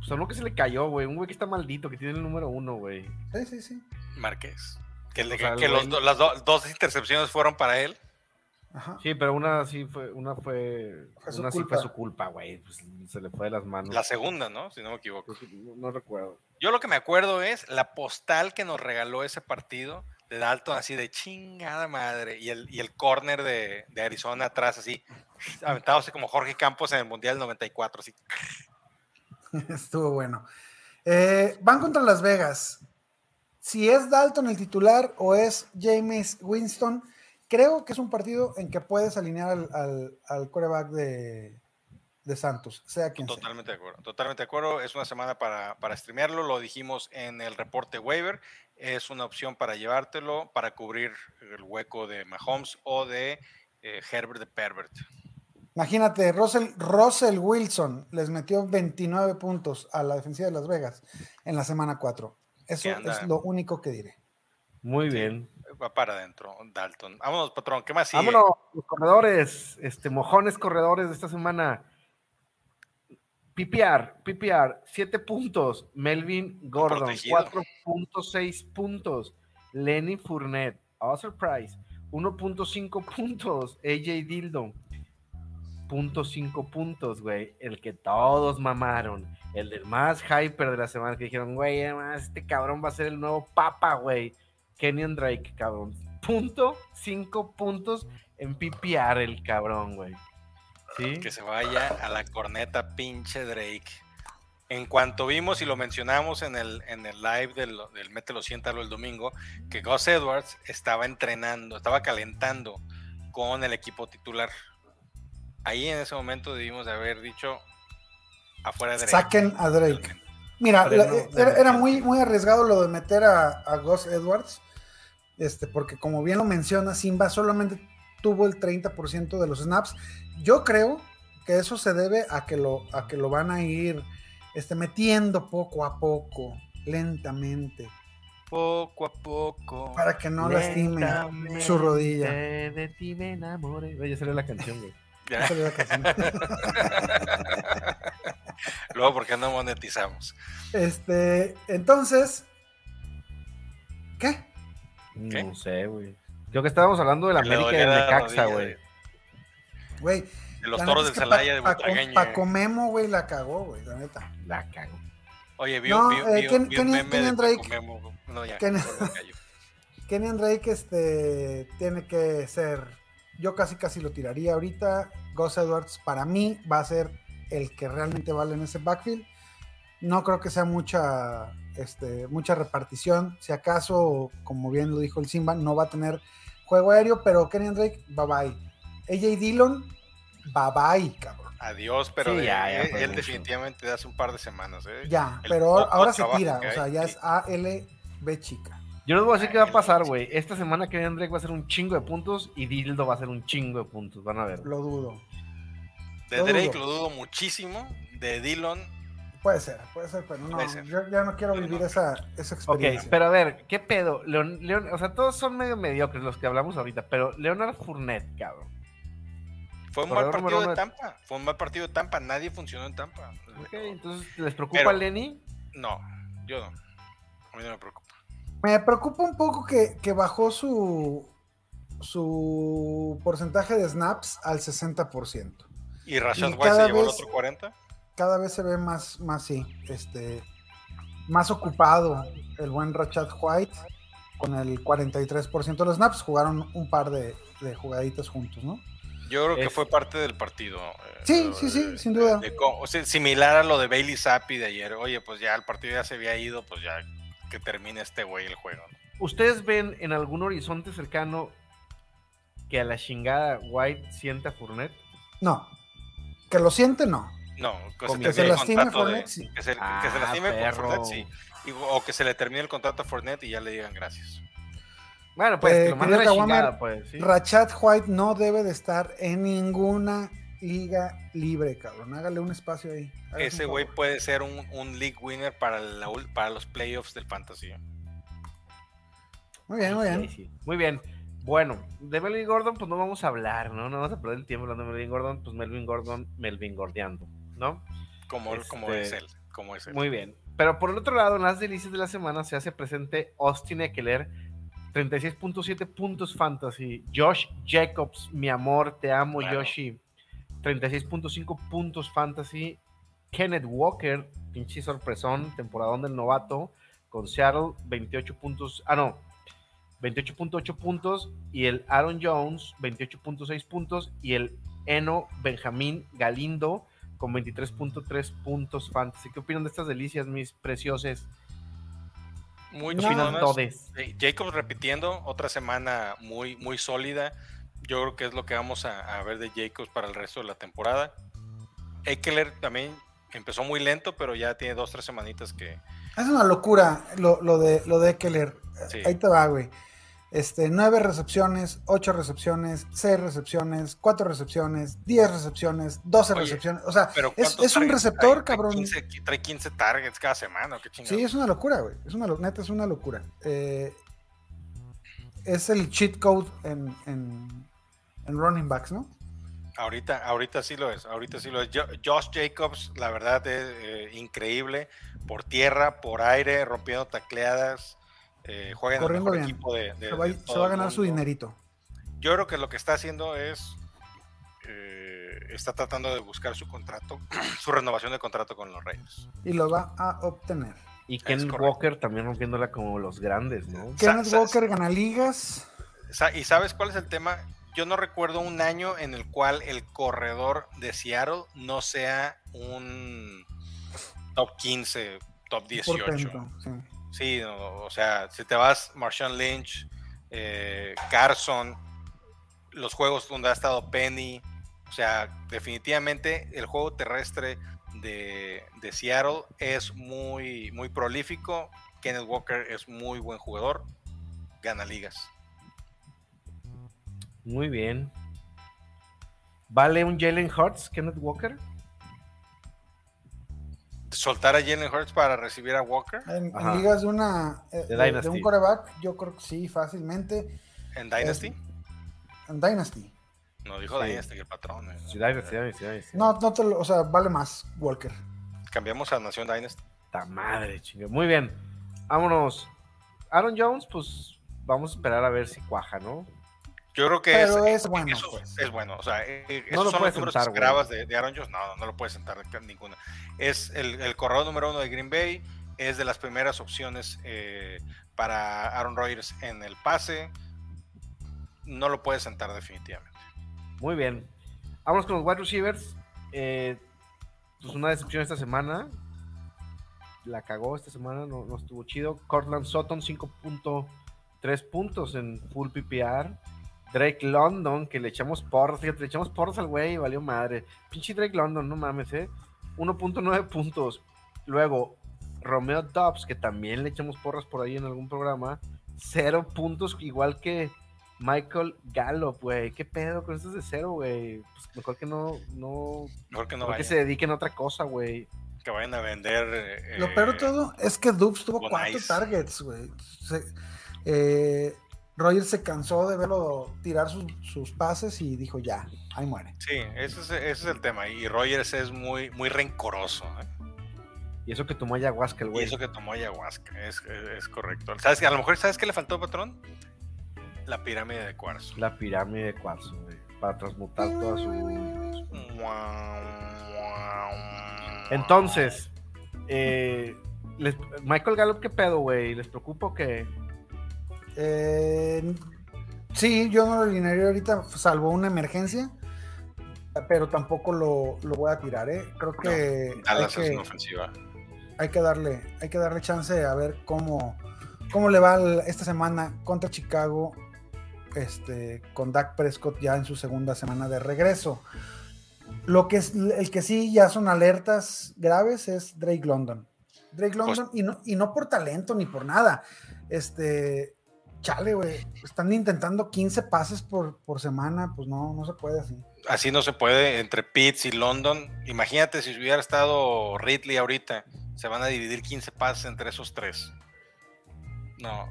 Pues uno que se le cayó, güey. Un güey que está maldito, que tiene el número uno, güey. Sí, sí, sí. Márquez. Que, o sea, que los, las do, dos intercepciones fueron para él. Ajá. Sí, pero una sí fue, una fue, fue una sí fue su culpa, güey. Pues se le fue de las manos. La segunda, ¿no? Si no me equivoco. Pues, no, no, recuerdo. Yo lo que me acuerdo es la postal que nos regaló ese partido de Dalton, así de chingada madre. Y el, y el corner de, de Arizona atrás, así, aventado así como Jorge Campos en el Mundial 94, así. Estuvo bueno. Eh, van contra Las Vegas si es Dalton el titular o es James Winston, creo que es un partido en que puedes alinear al, al, al coreback de, de, Santos, sea quien totalmente sea. de acuerdo, totalmente de acuerdo. Es una semana para, para streamearlo, lo dijimos en el reporte waiver. Es una opción para llevártelo, para cubrir el hueco de Mahomes o de eh, Herbert de Pervert. Imagínate, Russell, Russell Wilson les metió 29 puntos a la defensiva de Las Vegas en la semana 4. Eso es lo único que diré. Muy bien. Va para adentro, Dalton. Vámonos, patrón. ¿Qué más sigue? Vámonos, los corredores, este, mojones corredores de esta semana. PPR, PPR, 7 puntos. Melvin Gordon, 4.6 puntos. Lenny Fournette, Oscar Price, 1.5 puntos. AJ Dildo, .5 puntos, güey. El que todos mamaron el del más hyper de la semana, que dijeron, güey, este cabrón va a ser el nuevo papa, güey. Kenyon Drake, cabrón. Punto, cinco puntos en PPR el cabrón, güey. ¿Sí? Que se vaya a la corneta pinche Drake. En cuanto vimos y lo mencionamos en el, en el live del, del Mételo Siéntalo el domingo, que Gus Edwards estaba entrenando, estaba calentando con el equipo titular. Ahí en ese momento debimos de haber dicho, afuera de Drake. Saquen a Drake. Mira, la, era, era, muy, muy arriesgado lo de meter a, a Gus Edwards, este, porque como bien lo menciona, Simba solamente tuvo el 30% de los snaps. Yo creo que eso se debe a que lo, a que lo van a ir este, metiendo poco a poco, lentamente. Poco a poco. Para que no lastime su rodilla. De ti me enamoré. Ya salió la canción, güey. Ya. Luego, ¿por qué no monetizamos? Este, entonces, ¿qué? ¿Qué? No sé, güey. Creo que estábamos hablando de la América y de Necaxa, güey. Güey. De los toros de Celaya de Butragueño. Paco Memo, güey, la cagó, güey, la neta. La cagó. Oye, vi, no, vi, eh, vi, Ken, vi Kenny, un meme Kenny de Drake, Paco Memo. No, ya. Kenny Drake este, tiene que ser. Yo casi casi lo tiraría ahorita. Gus Edwards, para mí, va a ser el que realmente vale en ese backfield. No creo que sea mucha, este, mucha repartición. Si acaso, como bien lo dijo el Simba, no va a tener juego aéreo, pero Kenny Drake, bye bye. AJ Dillon, bye bye, cabrón. Adiós, pero Sí, de- ya, ya él, definitivamente de hace un par de semanas. ¿eh? Ya, El pero ahora se tira, que o sea, ya es ALB chica. Yo les voy a decir qué va a pasar, güey. Esta semana Kenny Drake va a hacer un chingo de puntos y Dildo va a hacer un chingo de puntos. Van a ver. Lo dudo. De lo Drake dudo. lo dudo muchísimo. De Dillon, Puede ser, puede ser, pero no, ser. yo ya no quiero Pero vivir no. esa, esa Ok, experiencia. pero a ver, ¿qué pedo? Leon, Leon- o sea, todos son medio mediocres los que hablamos ahorita, pero Leonard Fournette, cabrón. fue un mal partido de- Tampa. Fue un mal partido de Tampa. Nadie funcionó en Tampa. Ok, entonces, ¿les preocupa Pero- Lenny? No, yo no. A mí no me preocupa. Me preocupa un poco que, que bajó su, su porcentaje de snaps al 60%. ¿Y Rashad Y White se cada llevó el vez- otro 40? Cada vez se ve más, más sí, este, más ocupado el buen Rachad White con el 43% de los snaps. Jugaron un par de, de jugaditas juntos, ¿no? Yo creo que Es- fue parte del partido. eh, Sí, sí, sí, de- sin duda. de o sea, similar a lo de Bailey Zappi de ayer. Oye, pues ya el partido ya se había ido, pues ya que termine este güey el juego. ¿no? ¿Ustedes ven en algún horizonte cercano que a la chingada White sienta Fournette? No. Que lo siente, no. No, que se, Que se lastime Fournette, sí. que se, que se Ah, lastime con perro. Fournette, sí. Y- o que se le termine el contrato a Fournette y ya le digan gracias. Bueno, pues, Eh, que lo a la chingada, pues, ¿sí? Rachad White no debe de estar en ninguna liga libre, cabrón. Hágale un espacio ahí. Ese güey puede ser un, un league winner para, la ul- para los playoffs del fantasy. Muy bien, muy bien. sí. Muy bien. Bueno, de Melvin Gordon, pues no vamos a hablar, ¿no? No vamos a perder el tiempo hablando de Melvin Gordon, pues Melvin Gordon, Melvin Gordeando, ¿no? Como, como Este, es él. Como es él. Muy bien. Pero por el otro lado, en las delicias de la semana se hace presente Austin Eckler, 36.7 puntos fantasy. Josh Jacobs, mi amor, te amo, Claro. Yoshi. 36.5 puntos fantasy. Kenneth Walker, pinche sorpresón, temporadón del novato, con Seattle, 28 puntos. Ah, no. 28.8 puntos. Y el Aaron Jones, 28.6 puntos. Y el Eno Benjamín Galindo, con 23.3 puntos fantasy. ¿Qué opinan de estas delicias, mis preciosos? Muy No. ¿Qué opinan chingonas. Jacobs repitiendo, otra semana muy, muy sólida. Yo creo que es lo que vamos a, a ver de Jacobs para el resto de la temporada. Eckler también empezó muy lento, pero ya tiene dos, tres semanitas que. Es una locura lo, lo de lo de Eckler. Sí. Ahí te va, güey. Este, nueve recepciones, ocho recepciones, seis recepciones, cuatro recepciones, diez recepciones, doce Oye, recepciones. O sea, es, ¿cuántos es un receptor, trae? Trae cabrón. 15, trae 15 targets cada semana, qué chingado. Sí, es una locura, güey. Es una neta, es una locura. Eh, es el cheat code en, en, en running backs, ¿no? Ahorita, ahorita sí lo es, ahorita sí lo es. Jo- Josh Jacobs, la verdad es eh, increíble, por tierra, por aire, rompiendo tacleadas, eh, juega en el mejor bien. equipo de, de- Se va, de se va a ganar su dinerito. Yo creo que lo que está haciendo es eh, está tratando de buscar su contrato, su renovación de contrato con los Reyes. Y lo va a obtener. Y Kenneth correcto. Walker también rompiéndola como los grandes, ¿no? Sa- Walker gana ligas. ¿Y sabes cuál es el tema? Yo no recuerdo un año en el cual el corredor de Seattle no sea un top 15, top 18. portento, sí. Sí, no, o sea, si te vas Marshawn Lynch, eh, Carson, los juegos donde ha estado Penny, o sea, definitivamente el juego terrestre de, de Seattle es muy, muy prolífico. Kenneth Walker es muy buen jugador, gana ligas. Muy bien. ¿Vale un Jalen Hurts, Kenneth Walker? Soltar a Jalen Hurts para recibir a Walker En, en ligas de una eh, De un coreback, yo creo que sí, fácilmente. en Dynasty. En Dynasty. No dijo Sí. Dynasty el patrón. eh. Sí, Dynasty, Dynasty, Dynasty. No, no te lo, o sea, vale más Walker. Cambiamos a Nación Dynasty. Puta madre, chinga. Muy bien. Vámonos. Aaron Jones, pues vamos a esperar a ver si cuaja, ¿no? Yo creo que Pero es, es bueno, eso pues. es bueno. O sea, eh, eh, No lo esos son puedes los números sentar, que grabas de, de Aaron Jones. No, no, no lo puedes sentar ninguna. Es el, el corredor número uno de Green Bay. Es de las primeras opciones eh, para Aaron Rodgers en el pase. No lo puedes sentar definitivamente. Muy bien. Vámonos con los wide receivers. Eh, pues una decepción esta semana. la cagó esta semana, no, no estuvo chido. Cortland Sutton, 5.3 puntos en full PPR. Drake London, que le echamos porras, fíjate, le echamos porras al güey valió madre. Pinche Drake London, no mames, eh. 1.9 puntos. Luego, Romeo Dobbs, que también le echamos porras por ahí en algún programa. 0 puntos, igual que Michael Gallup, güey. ¿Qué pedo con estos de cero, güey? Pues mejor que no, no, Mejor que no mejor que se dediquen a otra cosa, güey. que vayan a vender. eh, Lo peor de todo es que Dubs tuvo cuatro targets, güey. Eh, Rogers se cansó de verlo tirar sus, sus pases y dijo ya, ahí muere. Sí, ese es, ese es el tema. Y Rogers es muy, muy rencoroso. ¿eh? Y eso que tomó ayahuasca el Y güey. eso que tomó ayahuasca, es, es, es correcto. ¿Sabes que A lo mejor, ¿sabes qué le faltó, patrón? La pirámide de cuarzo. La pirámide de cuarzo, güey. Para transmutar toda su. Entonces, eh, les- Michael Gallup, ¿qué pedo, güey? ¿Les preocupa o qué? Eh, sí, yo no lo alinearía ahorita, salvo una emergencia, pero tampoco lo, lo voy a tirar, ¿eh? Creo que, hay, que una ofensiva. hay que darle, hay que darle chance a ver cómo, cómo le va esta semana contra Chicago, este, con Dak Prescott ya en su segunda semana de regreso. Lo que es, el que sí ya son alertas graves es Drake London. Drake Pues London, y, no, y no por talento ni por nada. Este, chale, güey. Están intentando 15 pases por, por semana, pues no, no se puede así. Así no se puede entre Pitts y London. Imagínate si hubiera estado Ridley ahorita. Se van a dividir 15 pases entre esos tres. No.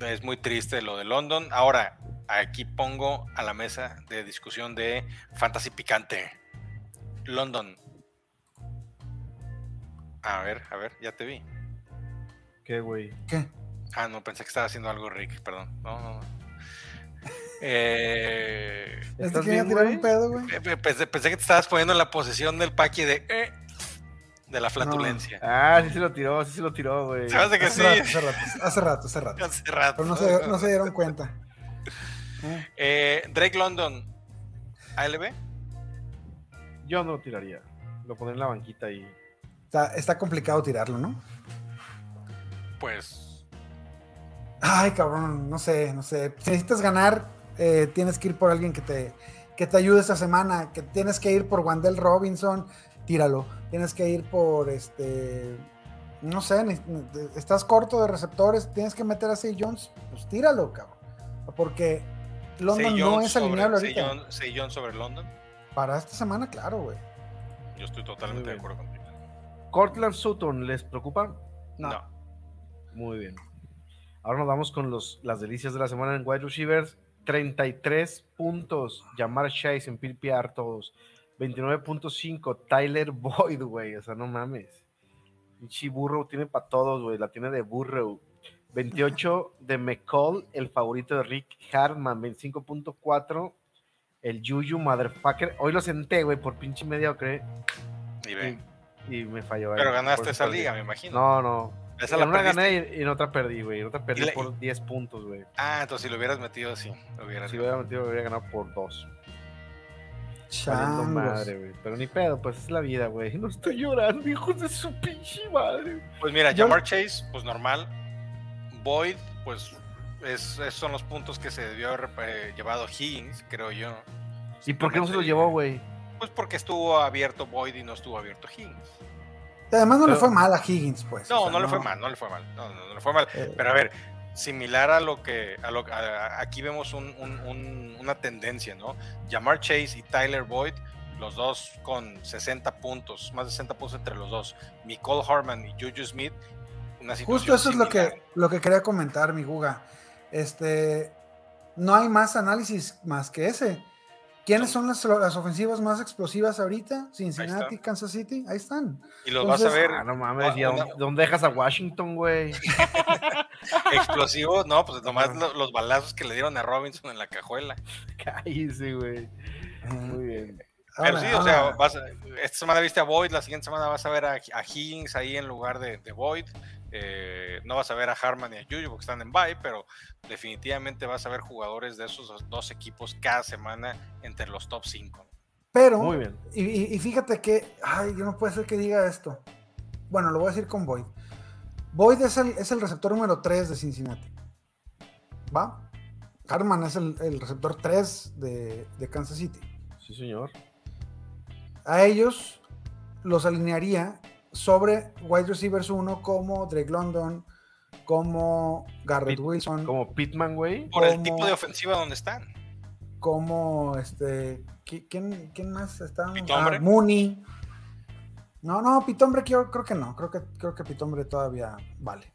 Es muy triste lo de London. Ahora, aquí pongo a la mesa de discusión de Fantasy Picante. London. A ver, a ver, ya te vi. ¿Qué, güey? ¿Qué? Ah, no, pensé que estaba haciendo algo Rick, perdón. No, no, no. Eh, ¿Estás bien, tirar un pedo, güey. Pe- pe- Pensé, pensé que te estabas poniendo en la posición del Paqui de eh, de la flatulencia. Ah, sí se lo tiró, sí se lo tiró, güey. Me hace que Hace sí. rato, hace rato, hace rato, hace rato. Hace rato. Pero no se, no se dieron cuenta. Eh, Eh, Drake London, ALB. Yo no lo tiraría. Lo pondré en la banquita y. Está, está complicado tirarlo, ¿no? Pues Ay, cabrón, no sé, no sé. Si necesitas ganar, eh, tienes que ir por alguien que te, que te ayude esta semana. Que tienes que ir por Wandel Robinson, tíralo. Tienes que ir por este. No sé, estás corto de receptores, tienes que meter a Say Jones, pues tíralo, cabrón. Porque London no Jones es alineable sobre- ahorita. Jones sobre London. Para esta semana, claro, güey. Yo estoy totalmente de acuerdo contigo. Cortland Sutton, ¿les preocupa? No. No. Muy bien. Ahora nos vamos con los, las delicias de la semana en wide receivers. 33 puntos. Jamar Chase en PPR todos. 29.5. Tyler Boyd, güey. O sea, no mames. Pinche Burrow tiene para todos, güey. La tiene de Burrow. 28 de McCall, el favorito de Rick Hartman. 25.4. El Juju Motherfucker. Hoy lo senté, güey, por pinche mediocre. Y. Y, y me falló. Pero ahí, ganaste esa liga, me imagino. No, no. Esa en la una perdiste. gané y, y en otra perdí, güey. En otra perdí la- por 10 puntos, güey. Ah, entonces si lo hubieras metido así, lo hubieras Si lo hubiera metido, me hubiera ganado por 2. Changos. madre, güey. Pero ni pedo, pues es la vida, güey. No estoy llorando, hijos de su pinche madre. Pues mira, Yo- Jamar Chase, pues normal. Boyd, pues es- esos son los puntos que se debió haber eh, llevado Higgins, creo yo. ¿Y por qué no se lo llevó, güey? Pues porque estuvo abierto Boyd y no estuvo abierto Higgins. Además, no le fue mal a Higgins, pues. No, o sea, no le fue mal, no le fue mal. No, no, no le fue mal. Eh, Pero a ver, similar a lo que, a lo, a- aquí vemos un- un- un- una tendencia, ¿no? Jamar Chase y Tyler Boyd, los dos con 60 puntos, más de 60 puntos entre los dos. Nicole Harman y Juju Smith, una Justo eso es lo que, lo que quería comentar, mi Guga. Este, no hay más análisis más que ese. ¿Quiénes son las, las ofensivas más explosivas ahorita? Cincinnati. Kansas City, ahí están. Y los vas a ver Ah, no mames, ¿y a una- dónde, dónde dejas a Washington, güey? explosivos, no, pues nomás lo- los balazos que le dieron a Robinson en la cajuela. Cállese, güey. Muy bien. Pero sí, o sea, vas a- esta semana viste a Boyd, la siguiente semana vas a ver a, a Higgins ahí en lugar de, de Boyd. Eh, no vas a ver a Harman y a Juju porque están en bye, pero definitivamente vas a ver jugadores de esos dos- equipos cada semana entre los top 5. pero, Muy bien. y fíjate que, ay, yo no puede ser que diga esto. bueno, lo voy a decir con Boyd. Boyd es el, es el receptor número 3 de Cincinnati. ¿Va? Harman es el, el receptor 3 de, de Kansas City. Sí, señor. A ellos los alinearía sobre wide receivers 1 como Drake London, como Garrett Pit- Wilson, como, Como Pitman, güey. Por el tipo de ofensiva donde están. este. ¿qui- ¿Quién, quién más está? ¿Pitombre? Ah, Mooney. No, no, Pitombre creo, creo que no. Creo que, creo que Pitombre todavía vale.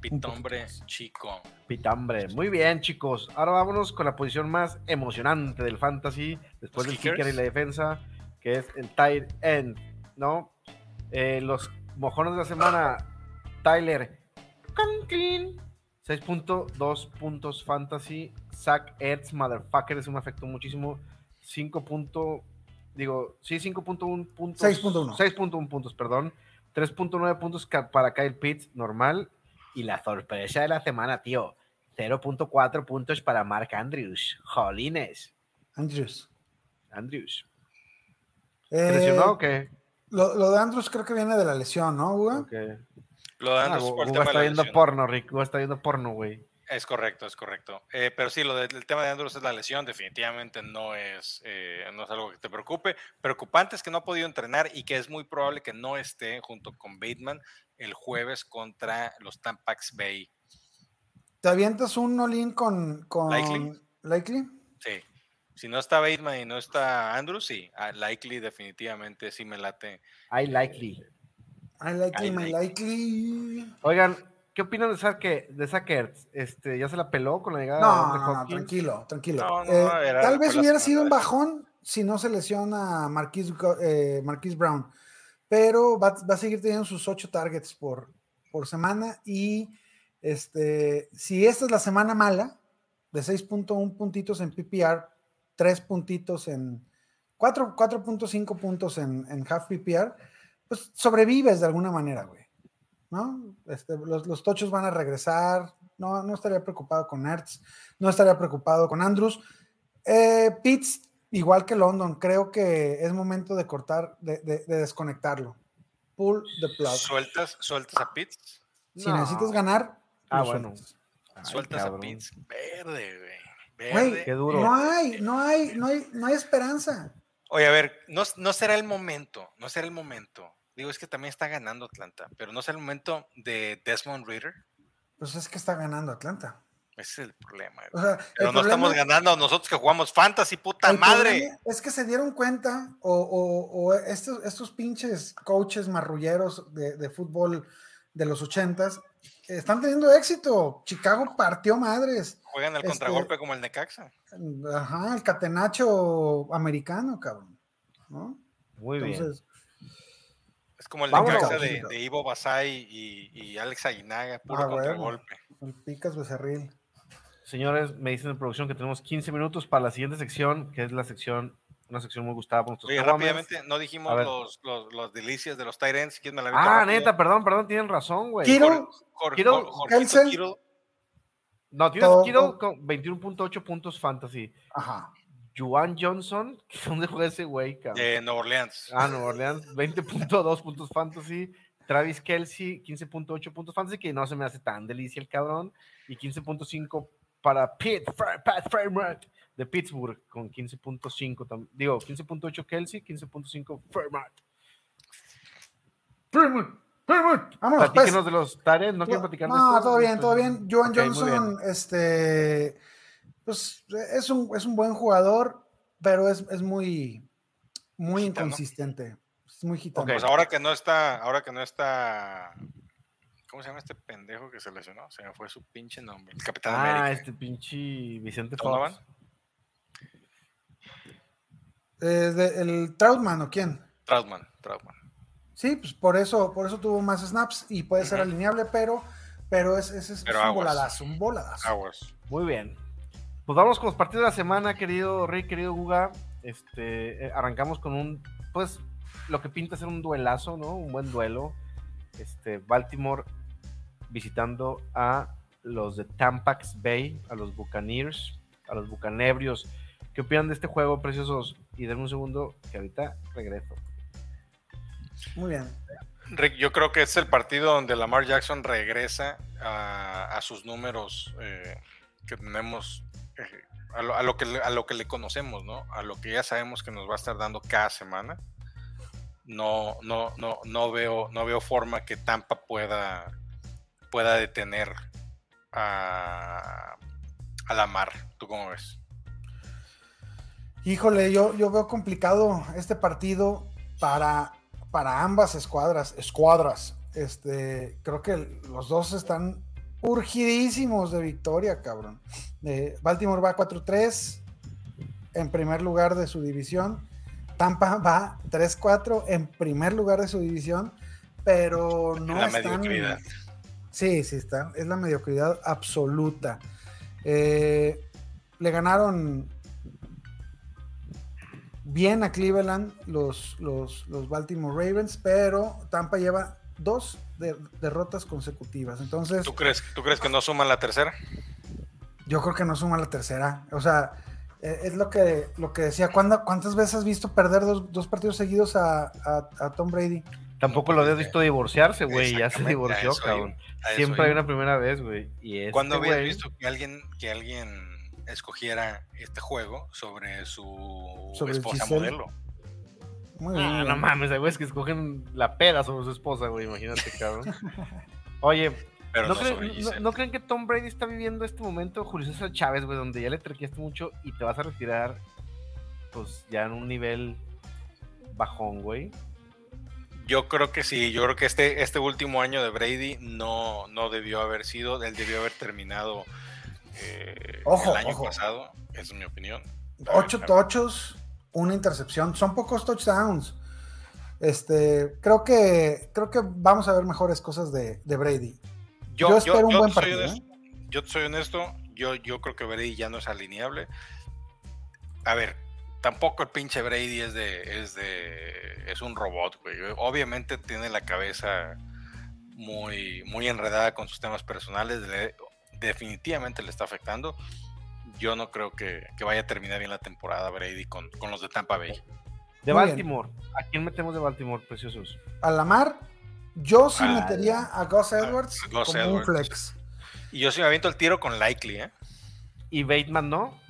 Pitombre chico. Pitambre. Muy bien, chicos. Ahora vámonos con la posición más emocionante del fantasy, después Los del kicker y la defensa, que es el tight end, ¿no? Eh, los mojones de la semana, Tyler Conklin, 6.2 puntos fantasy. Zach Ertz, motherfucker, eso me afectó muchísimo. 5. punto- digo, sí, 5.1 puntos. 6.1. 6.1 puntos, perdón. 3.9 puntos para Kyle Pitts, normal. Y la sorpresa de la semana, tío. 0.4 puntos para Mark Andrews. Jolines. Andrews. Andrews. Eh, ¿Se lesionó o qué? Lo, lo de Andrews creo que viene de la lesión, ¿no, Hugo? Ok. Lo de Ah, Andrews Gu- por el tema de está la viendo lesión. porno, Rick. Está viendo porno, güey. Es correcto, es correcto. Eh, pero sí, lo del el tema de Andrews es la lesión, definitivamente no es, eh, no es algo que te preocupe. Preocupante es que no ha podido entrenar y que es muy probable que no esté junto con Bateman el jueves contra los Tampax Bay. ¿Te avientas un all-in con, con Likely. Likely? Sí. Si no está Bateman y no está Andrews, sí. Ah, Likely definitivamente sí me late. I likely. I likely, I my likely. Oigan, ¿qué opinan de Zach, de Zach Ertz? Este, ¿Ya se la peló con la llegada No, de no, no, tranquilo, tranquilo. No, no, Eh, era- tal vez hubiera sido un bajón si no se lesiona Marquise, Go- eh, Marquise Brown, pero va, va a seguir teniendo sus ocho targets por, por semana y este, si esta es la semana mala, de 6.1 puntitos en PPR, 3 puntitos en 4 4.5 puntos en, en half PPR, pues sobrevives de alguna manera, güey. ¿No? Este, los, los tochos van a regresar. No, no estaría preocupado con Ertz. No estaría preocupado con Andrews. Eh, Pitts, igual que London, creo que es momento de cortar, de, de- de desconectarlo. Pull the plug. ¿Sueltas, sueltas a Pitts? Si No. necesitas ganar, Ah, bueno. sueltas. Ay, Sueltas a. Pitts. Verde, güey. Güey, Verde. Qué duro. No hay, no hay, no hay, no hay esperanza. Oye, a ver, no, no será el momento, no será el momento. Digo, es que también está ganando Atlanta, pero no será el momento de Desmond Reader. Pues es que está ganando Atlanta. Ese es el problema. O güey. sea, Pero el no estamos ganando nosotros que jugamos fantasy, puta madre. Es que se dieron cuenta, o, o- o estos, estos pinches coaches marrulleros de, de fútbol de los ochentas están teniendo éxito. Chicago partió madres. Juegan el Este- contragolpe como el Necaxa. Ajá, el catenacho americano, cabrón. ¿no? Muy bien. Es como el. Necaxa de, de Ivo Basay y, y Alex Aguinaga, puro Ah, bueno. contragolpe. el picas becerril. Señores, me dicen en producción que tenemos 15 minutos para la siguiente sección, que es la sección, una sección muy gustada por nuestros Oye, rápidamente, no dijimos los, los, los delicias de los Tyrants. ¿Quién me la Ah, rápido? neta, perdón, perdón, tienen razón, güey. Kittle, Jor- Jor- Kittle, Jor- Jorgito Kelsey. Kittle. No, tienes todo- Kittle con 21.8 puntos fantasy. Ajá. Juan Johnson, ¿dónde juega ese güey, cabrón? de Nueva Orleans. Ah, Nueva Orleans, 20.2 puntos fantasy. Travis Kelsey, 15.8 puntos fantasy, que no se me hace tan delicia el cabrón. Y 15.5 para Pitt, Fra- Pat Fairmont de Pittsburgh, con 15.5. tam- Digo, 15.8 Kelsey, 15.5 Fairmont. Vámonos, pues. Platíquenos de los Tyrants, ¿no quieren platicar de No, todo bien, todo bien. Joan Johnson, este, pues es un, es un buen jugador, pero es, es muy, muy Gitano. inconsistente. Es muy gitano. Pues ahora que no está, ahora que no está. ¿Cómo se llama este pendejo que se lesionó? Se me fue su pinche nombre. El Capitán Ah, América. este pinche Vicente Donovan. Fox. Eh, de- ¿El Troutman o quién? Trautman, Trautman. Sí, pues por eso, por eso tuvo más snaps y puede ser alineable, pero, pero es, es, es Pero un aguas. voladazo, un voladazo. Aguas. Muy bien. Pues vamos con los partidos de la semana, querido Rey, querido Guga. Este, eh, arrancamos con un, pues, lo que pinta ser un duelazo, ¿no? Un buen duelo. Este, Baltimore visitando a los de Tampax Bay, a los Buccaneers, a los Bucanebrios. ¿Qué opinan de este juego, preciosos? Y denme un segundo, que ahorita regreso. Muy bien. Rick, yo creo que es el partido donde Lamar Jackson regresa a, a sus números eh, que tenemos, eh, a, lo, a lo que, le- a lo que le conocemos, ¿no? A lo que ya sabemos que nos va a estar dando cada semana. No, no, no, no veo, no veo forma que Tampa pueda, pueda detener a, a Lamar. ¿Tú cómo ves? Híjole, yo, yo veo complicado este partido para, para ambas escuadras. Escuadras. Este, creo que los dos están urgidísimos de victoria, cabrón. Eh, Baltimore va 4-3 en primer lugar de su división. Tampa va 3-4 en primer lugar de su división, pero no la están. mediocridad. Sí, sí, está. Es la mediocridad absoluta. Eh, le ganaron bien a Cleveland los, los, los Baltimore Ravens, pero Tampa lleva dos de- derrotas consecutivas. Entonces, ¿Tú crees, ¿Tú crees que no suman la tercera? yo creo que no suma la tercera. O sea, eh, es lo que, lo que decía. ¿Cuándo- ¿Cuántas veces has visto perder dos, dos partidos seguidos a, a- a Tom Brady? Tampoco lo habías visto divorciarse, güey. Ya se divorció, iba, cabrón. Siempre hay una primera vez, güey. Y este, ¿Cuándo habías güey, visto que alguien, que alguien escogiera este juego sobre su Sobre esposa Giselle. modelo? Muy bien. Ah, no mames, hay güeyes que escogen la peda sobre su esposa, güey. Imagínate, cabrón. Oye, Pero ¿no, no, creen, sobre no- Giselle. no creen que Tom Brady está viviendo este momento, Julio César Chávez, güey, donde ya le trequeaste mucho y te vas a retirar, pues ya en un nivel bajón, güey? Yo creo que sí, yo creo que este, este último año de Brady no, no debió haber sido, él debió haber terminado eh, Ojo, el año ojo. pasado, es mi opinión. Ocho A ver, tochos, una intercepción. Son pocos touchdowns. Este, creo que, creo que vamos a ver mejores cosas de, de Brady. Yo espero un buen partido, ¿eh? honesto, Yo te soy honesto, yo, yo creo que Brady ya no es alineable. A ver, tampoco el pinche Brady es de, es de, es un robot, güey. Obviamente tiene la cabeza muy, muy enredada con sus temas personales. le- definitivamente le está afectando. Yo no creo que, que vaya a terminar bien la temporada Brady con, con los de Tampa Bay. De Muy bien. Baltimore. ¿A quién metemos de Baltimore, preciosos? A la mar, yo sí Ah, metería a Gus Edwards a Gus como Edwards. un flex. Y yo sí me aviento el tiro con Likely, ¿eh? ¿Y Bateman no?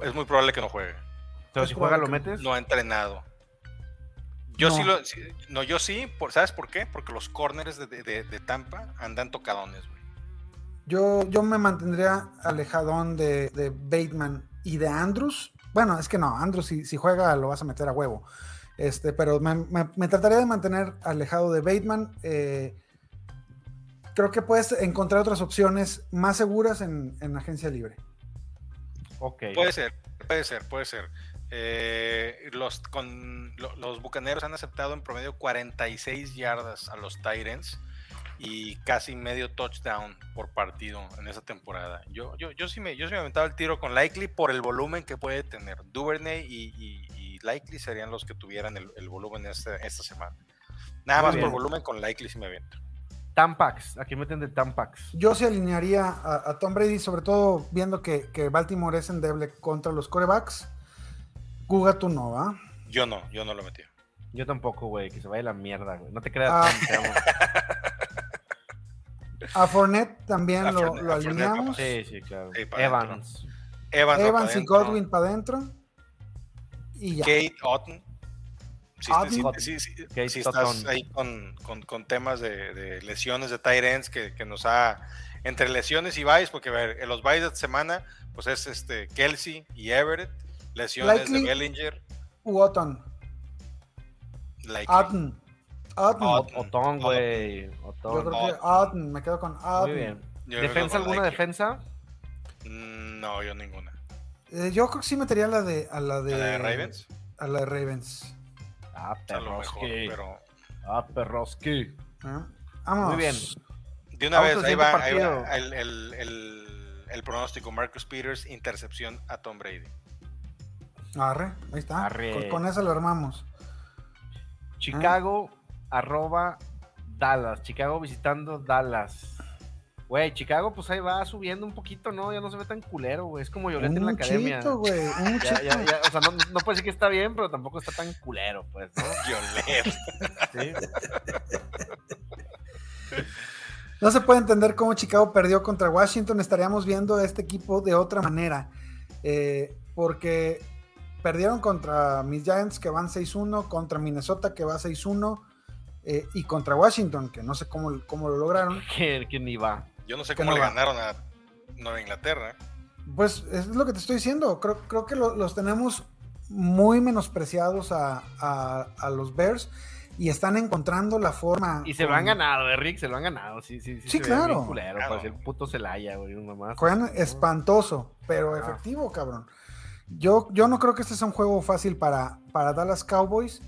Es muy probable que no juegue. Pero si juega, lo metes. No ha entrenado. Yo sí lo. sí- no, yo sí. Por, ¿Sabes por qué? Porque los corners de, de- de Tampa andan tocadones, güey. Yo, yo me mantendría alejadón de, de Bateman y de Andrews. Bueno, es que no, Andrews si, si juega lo vas a meter a huevo. Este, pero me, me- me trataría de mantener alejado de Bateman. eh, creo que puedes encontrar otras opciones más seguras en, en agencia libre. Ok. Puede ser, puede ser, puede ser. Eh, los, con, lo- los bucaneros han aceptado en promedio 46 yardas a los Titans y casi medio touchdown por partido en esa temporada. Yo, yo, yo sí me, yo sí me aventaba el tiro con Likely por el volumen que puede tener. Duvernay y, y- y Likely serían los que tuvieran el, el volumen esta, esta semana. Nada Muy más bien. por volumen con Likely sí me aviento. Tampax. ¿A quién meten de Tampax? Yo sí alinearía a, a Tom Brady, sobre todo viendo que, que Baltimore es endeble contra los corebacks. Guga tú no, ¿va? Yo no, yo no lo metí. Yo tampoco, güey. Que se vaya la mierda, güey. No te creas. Ah. Amo. A Fournette también A lo, Fournette- lo a Fournette, alineamos. Sí, sí, claro. Sí, Evans. Evans, y. Godwin para adentro. Y ya. Kate Otten. Si, Otten. si- si- si- Kate si estás Otten. ahí con, con- con temas de, de lesiones de tight ends que, que nos ha entre lesiones y byes, porque a ver, en los byes de esta semana, pues es este Kelsey y Everett, lesiones Likely. de Bellinger. Likely. Otten. Otten. Otten. Otón, güey. Yo Otón. creo que Otten. Me quedo con Otten. Muy bien. Yo ¿Defensa alguna Likely. defensa? Mm, No, yo ninguna. Eh, yo creo que sí metería la de, a la de, ¿La de Ravens? A la de Ravens. Ah, A mejor, Perroski. pero Ah, Perroski. Vamos. Muy bien. de una Vamos vez, ahí va, ahí el, el- el- el pronóstico. Marcus Peters, intercepción a Tom Brady. Arre, ahí está. Arre. Con, con eso lo armamos. Chicago, arroba Dallas. Chicago visitando Dallas. Güey, Chicago, pues ahí va subiendo un poquito, ¿no? Ya no se ve tan culero, güey. Es como Yolette Un en la academia. güey. Un Ya, ya, ya, O sea, no, no puede decir que está bien, pero tampoco está tan culero, pues, ¿no? Violet. Sí. No se puede entender cómo Chicago perdió contra Washington. Estaríamos viendo a este equipo de otra manera. Eh, porque perdieron contra mis Giants que van 6-1, contra Minnesota que va 6-1 eh, y contra Washington, que no sé cómo, cómo lo lograron. Que, que ni va. Yo no sé cómo no le va. ganaron a Nueva Inglaterra. Pues es lo que te estoy diciendo. Creo, creo que lo- los tenemos muy menospreciados a, a- a los Bears y están encontrando la forma. Y se lo han ganado, eh, Rick, se lo han ganado. Sí, sí, sí. Sí, claro. culero, Claro. parece el puto Celaya, güey, una más. Juegan espantoso, pero Ah. efectivo, cabrón. Yo, yo no creo que este sea un juego fácil para, para Dallas Cowboys.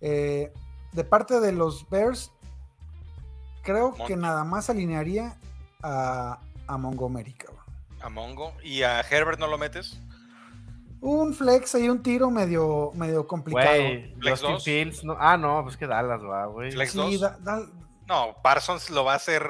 Eh, de parte de los Bears, creo que nada más alinearía a, a Montgomery, cabrón. A Mongo. ¿Y a Herbert no lo metes? Un flex y un tiro medio, medio complicado. Güey, Flex Justin dos. Fields, no. Ah, no, pues que Dallas va, güey. Flex Sí, 2. da- da- No, Parsons lo va a hacer,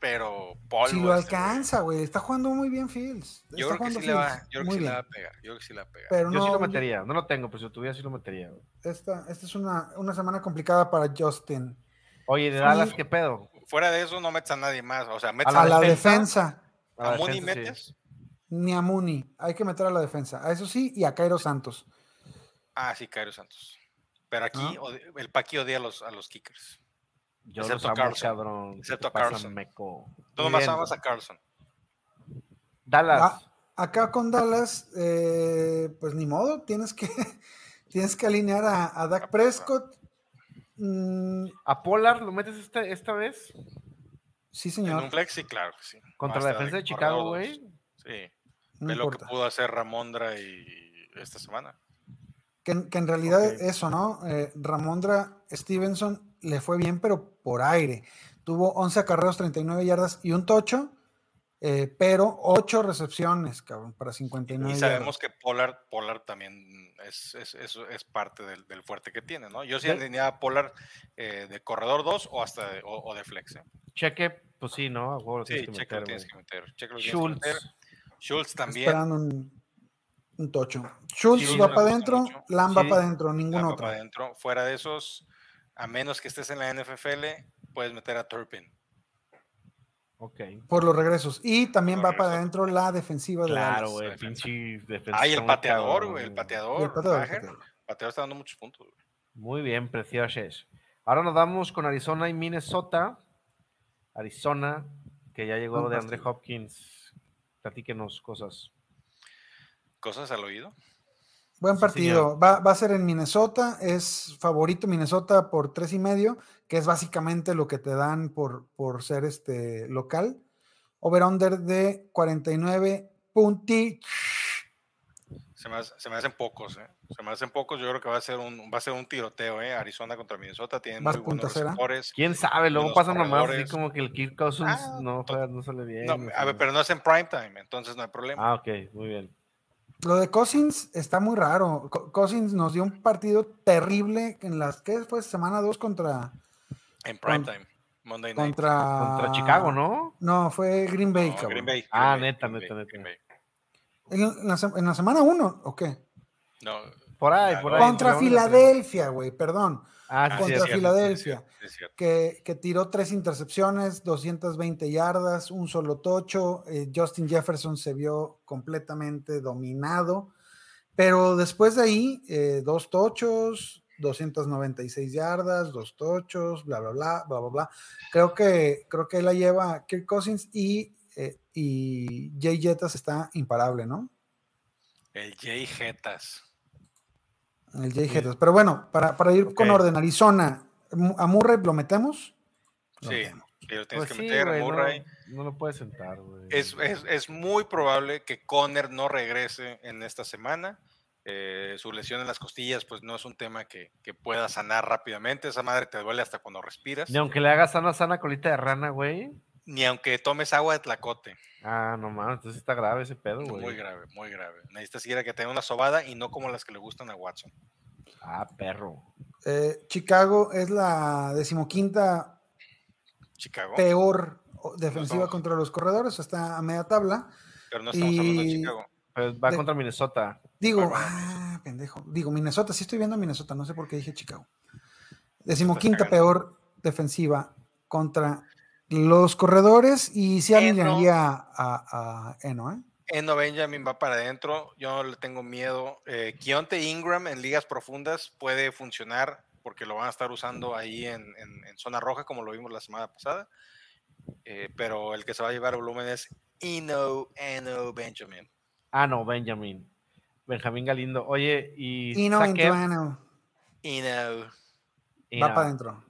pero polvo. si lo este, alcanza, güey. Está jugando muy bien Fields. Yo Está creo que sí le va, yo creo que sí le va a pegar. Yo creo que sí le va a pegar. Pero Yo sí lo metería. No lo tengo, pero si lo tuviera, sí lo metería, güey. Esta, esta es una, una semana complicada para Justin. Oye, de. Dallas, ¿qué pedo? Fuera de eso no metes a nadie más. O sea, metes A a, la defensa? defensa. A la a Mooney sí. metes. Ni a Mooney. Hay que meter a la defensa. A eso sí, y a Cairo Santos. Ah, sí, Cairo Santos. Pero aquí el Paqui odia a los, a los kickers. Yo Excepto los a amo, Carlson. cabrón. ¿Qué Excepto a Carlson. meco? Nomás bien. amas a Carlson. Dallas. Ah, acá con Dallas, eh, pues ni modo, tienes que, tienes que alinear a, a Dak Prescott. Mm, ¿A Pollard lo metes esta, esta vez? sí, En señor. un flex, sí, claro que sí. Contra la defensa de Chicago, güey. Sí. No Ve lo que pudo hacer Ramondra y esta semana. Que, en- que en realidad eso, ¿no? Eh, Ramondra Stevenson le fue bien, pero por aire. Tuvo 11 acarreos, 39 yardas y un tocho, eh, pero 8 recepciones, cabrón, para 59 Y yardas. sabemos que Pollard, Pollard también es, es, es- es parte del, del fuerte que tiene, ¿no? Yo sí alineaba a Pollard eh, de corredor 2 o hasta de, o, o de flex. ¿eh? Cheque, pues sí, ¿no? Sí, tienes que cheque lo tienes que meter. cheque lo tienes que meter. Schultz. Schultz también. Esperando un, un tocho. Schultz Sí, va para adentro, mucho. Lam va Sí. para adentro, ningún otro. para adentro. Fuera de esos, a menos que estés en la NFL, puedes meter a Turpin. Ok. Por los regresos. Y también va para adentro la defensiva de Claro, güey. defensa. Pinche defensa. Ay, el muy pateador, güey. El Y pateador. el pateador, el está dando muchos puntos. güey. Muy bien, preciosos. Ahora nos vamos con Arizona y Minnesota. Arizona, que ya llegó de Andre partido. Hopkins. Platíquenos cosas. Cosas al oído. Buen Sí, partido. Va, va a ser en Minnesota. Es favorito Minnesota por tres y medio, que es básicamente lo que te dan por, por ser este local. Over-under de 49 punti. Se me, se me hacen pocos, ¿eh? Se me hacen pocos. Yo creo que va a ser un, va a ser un tiroteo, ¿eh? Arizona contra Minnesota. Tienen ¿Vas muy buenos receptores. ¿Quién sabe? Luego pasan nomás así como que el Kirk Cousins Ah, no, sale bien. No, a ver, pero no es en prime time, entonces no hay problema. Ah, ok, muy bien. Lo de Cousins está muy raro. Co- Cousins nos dio un partido terrible en las que fue semana 2 contra en prime con- time. Monday night. contra Contra Chicago, ¿no? No, fue Green Bay, No. Green Bay. Ah, Bay, neta, Green neta, Bay, neta. Bay. En la, se- en la semana 1, ¿o qué? No, Por ahí, Ah, por ahí. Contra Filadelfia, güey, perdón. Ah, sí, contra cierto. Filadelfia. sí, que, que tiró tres intercepciones, 220 yardas, un solo tocho. eh, Justin Jefferson se vio completamente dominado, pero después de ahí, eh, dos tochos, 296 yardas, dos tochos, bla, bla, bla, bla, bla, bla. Creo que, creo que la lleva Kirk Cousins y, eh, y Jay Jetas está imparable, ¿no? El Jay Jetas. El Jay Jetas. Pero bueno, para, para ir con orden, Arizona, ¿a Murray lo metemos? Lo Sí, metemos. lo tienes Pues que sí, meter. Murray. no, no lo puedes sentar, güey. Es, es, es muy probable que Conner no regrese en esta semana. Eh, su lesión en las costillas, pues no es un tema que, que pueda sanar rápidamente. Esa madre te duele hasta cuando respiras. Ni aunque le hagas sana, sana colita de rana, güey. Ni aunque tomes agua de tlacote. Ah, no mames, entonces está grave ese pedo, güey. Muy grave, muy grave. Necesitas ir a que tenga una sobada y no como las que le gustan a Watson. Ah, perro. Eh, Chicago es la decimoquinta Chicago. peor defensiva contra los corredores, está a media tabla. Pero no estamos hablando de Y- Chicago. Pues va De- contra Minnesota. Digo, ah, pendejo. Digo, Minnesota, sí estoy viendo Minnesota, no sé por qué dije Chicago. Decimoquinta peor defensiva contra los corredores y sí Eno. a, a Eno, ¿eh? Eno Benjamin va para adentro. Yo no le tengo miedo. Eh, Ingram en ligas profundas puede funcionar porque lo van a estar usando ahí en, en- en zona roja, como lo vimos la semana pasada. Eh, pero el que se va a llevar volumen es Eno, Eno Benjamin. Ah, no, Benjamin. Benjamín Galindo. Oye, y. Eno Eno. y va para adentro,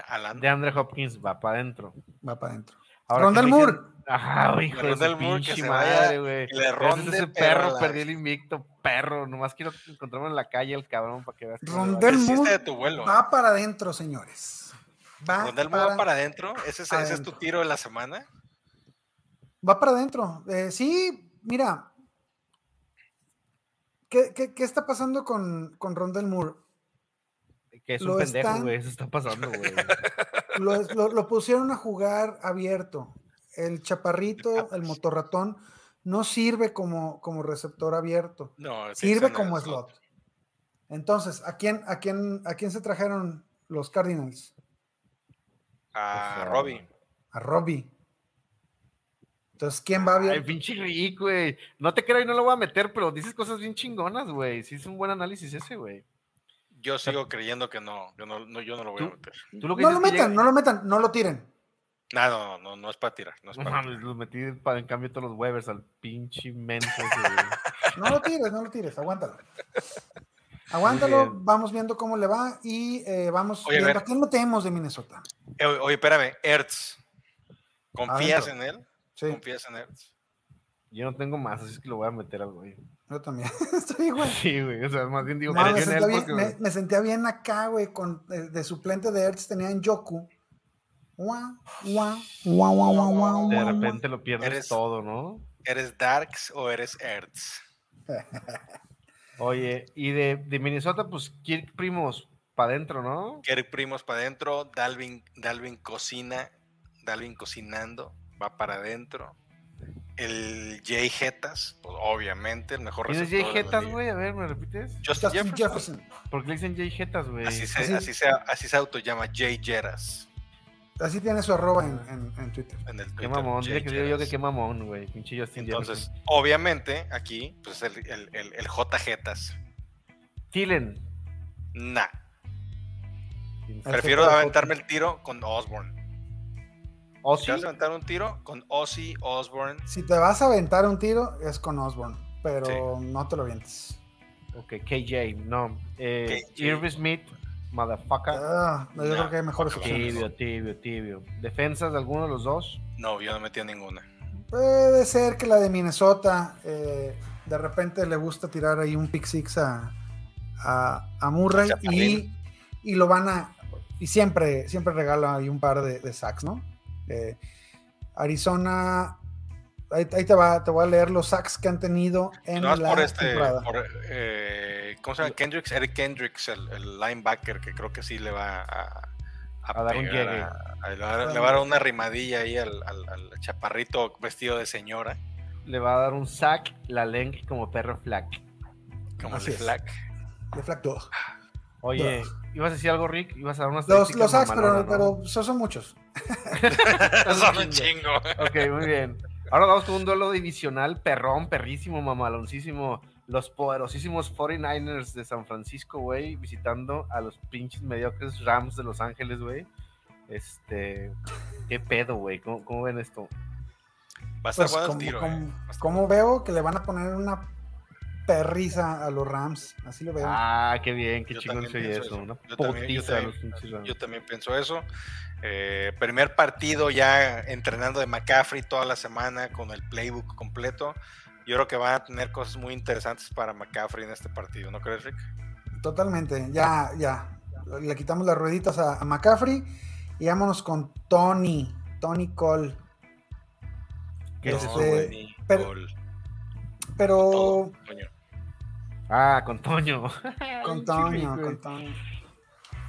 Alan. De Andre Hopkins va para adentro. va para adentro. Ahora, Rondell ¿qué me Moore. dicen? Ajá, hijo Rondell Moore, que se madre, güey. le ronde, ese perro la- perdí el invicto, perro. Nomás quiero encontrarme en la calle el cabrón para que veas. Hiciste Moore de tu vuelo. va para adentro, señores. Va Rondell Moore para, va para adentro. ¿Ese es, ese es tu tiro de la semana? va para adentro. Eh, sí, mira. ¿Qué, qué, qué está pasando con, con Rondell Moore? Que es lo un pendejo, están- güey. Eso está pasando, güey. Lo, lo- lo pusieron a jugar abierto. El chaparrito, el motorratón, no sirve como, como receptor abierto. No, Sirve como slot. Entonces, ¿a quién, a quién, a quién se trajeron los Cardinals? A sea, Robbie. A Robbie. Entonces, ¿quién va Ay, abierto? pinche Rick, güey. No te creo y no lo voy a meter, pero dices cosas bien chingonas, güey. Sí, es un buen análisis ese, güey. Yo sigo creyendo que no. Yo no, no- yo no lo voy a meter. Tú lo que No lo que metan, no lo metan, no lo tiren. No, no, no, no, no es para tirar. No es No para tirar. los metí para en cambio todos los waivers al pinche menso. No lo tires, no lo tires, aguántalo. Aguántalo, vamos viendo cómo le va y eh, vamos Oye, viendo a quién metemos de Minnesota. Eh, oye, oye, espérame, Ertz. ¿Confías Adentro. en él? Sí, ¿Confías en Ertz? Yo no tengo más, así es que lo voy a meter al güey. Yo también. Estoy igual. Sí, güey. O sea, más bien digo, No, me, sentía bien, porque, me- me sentía bien acá, güey, con eh, de suplente de Ertz tenía en Yoku. Guau, guau, guau, guau, guau, de repente lo pierdes Eres- todo, ¿no? ¿Eres Darks o eres Ertz? Oye, y de, de Minnesota, pues Kirk Primos para adentro, ¿no? Kerry Primos para adentro, Dalvin, Dalvin cocina, Dalvin cocinando, va para adentro. El Jay Jetas, pues obviamente, el mejor ¿Quién es Jay Jetas, güey? A ver, ¿me repites? Justin, Jefferson. Jefferson. ¿Por qué le dicen Jay Jetas, güey? Así se, Así- así, se, así se autollama Jay Jetas Así tiene su arroba en, en- en Twitter. en el Qué Twitter, mamón, Jay que yo que qué mamón, güey. Pinche Justin Entonces, Jefferson. obviamente, aquí, pues el, el, el, el J Jetas. Thielen. Nah. El Prefiero aventarme el tiro con Osborne. Ozzy. ¿Te vas a aventar un tiro? Con Ozzy Osborne. Si te vas a aventar un tiro, es con Osborne, pero no te lo avientes. Ok, KJ, no. Eh, KJ. Smith, motherfucker. Ah, yo No, creo que hay mejores opciones. Tibio, tibio, tibio. ¿Defensas de alguno de los dos? No, yo no metí a ninguna. Puede ser que la de Minnesota eh, de repente le gusta tirar ahí un pick six a, a, a Murray y, y lo van a. Y siempre, siempre regala ahí un par de, de sacks, ¿no? Eh, Arizona. Ahí, ahí te, va, te voy a leer los sacks que han tenido en No es la por este, temporada. por, eh, ¿cómo se llama? Kendricks, Eric Kendricks, el, el linebacker, que creo que sí le va a, A dar un llegue. a- a- le, va a, le va a dar una rimadilla ahí al, al- al chaparrito vestido de señora, Le va a dar un sack, la Lenk como perro flack. como Así el es. Flack. De Flag Dog. Oye, ¿ibas a decir algo, Rick? ¿Ibas a dar unas Los, los sacks, pero, ¿no? pero esos son muchos. Son un chingo. Ok, muy bien. Ahora vamos con un duelo divisional perrón, perrísimo, mamaloncísimo. Los poderosísimos 49ers de San Francisco, güey, visitando a los pinches mediocres Rams de Los Ángeles, güey. Este, qué pedo, güey. ¿Cómo, cómo ven esto? Va a estar Pues, bueno el como, tiro. como- eh. Como veo que le van a poner una perriza a los Rams. Así lo veo. Ah, qué bien, qué chingón se eso. eso. Una Yo también- yo también-. Yo también pienso eso. Eh, primer partido ya entrenando de McCaffrey toda la semana con el playbook completo. Yo creo que van a tener cosas muy interesantes para McCaffrey en este partido, ¿no crees, Rick? Totalmente. Ya, ya. Le quitamos las rueditas a, a McCaffrey y vámonos con Tony. Tony Cole. ¿Qué es Este? Ni pero- gol. Pero Todo, coño. Ah, con Toño. con Toño, con. Toño.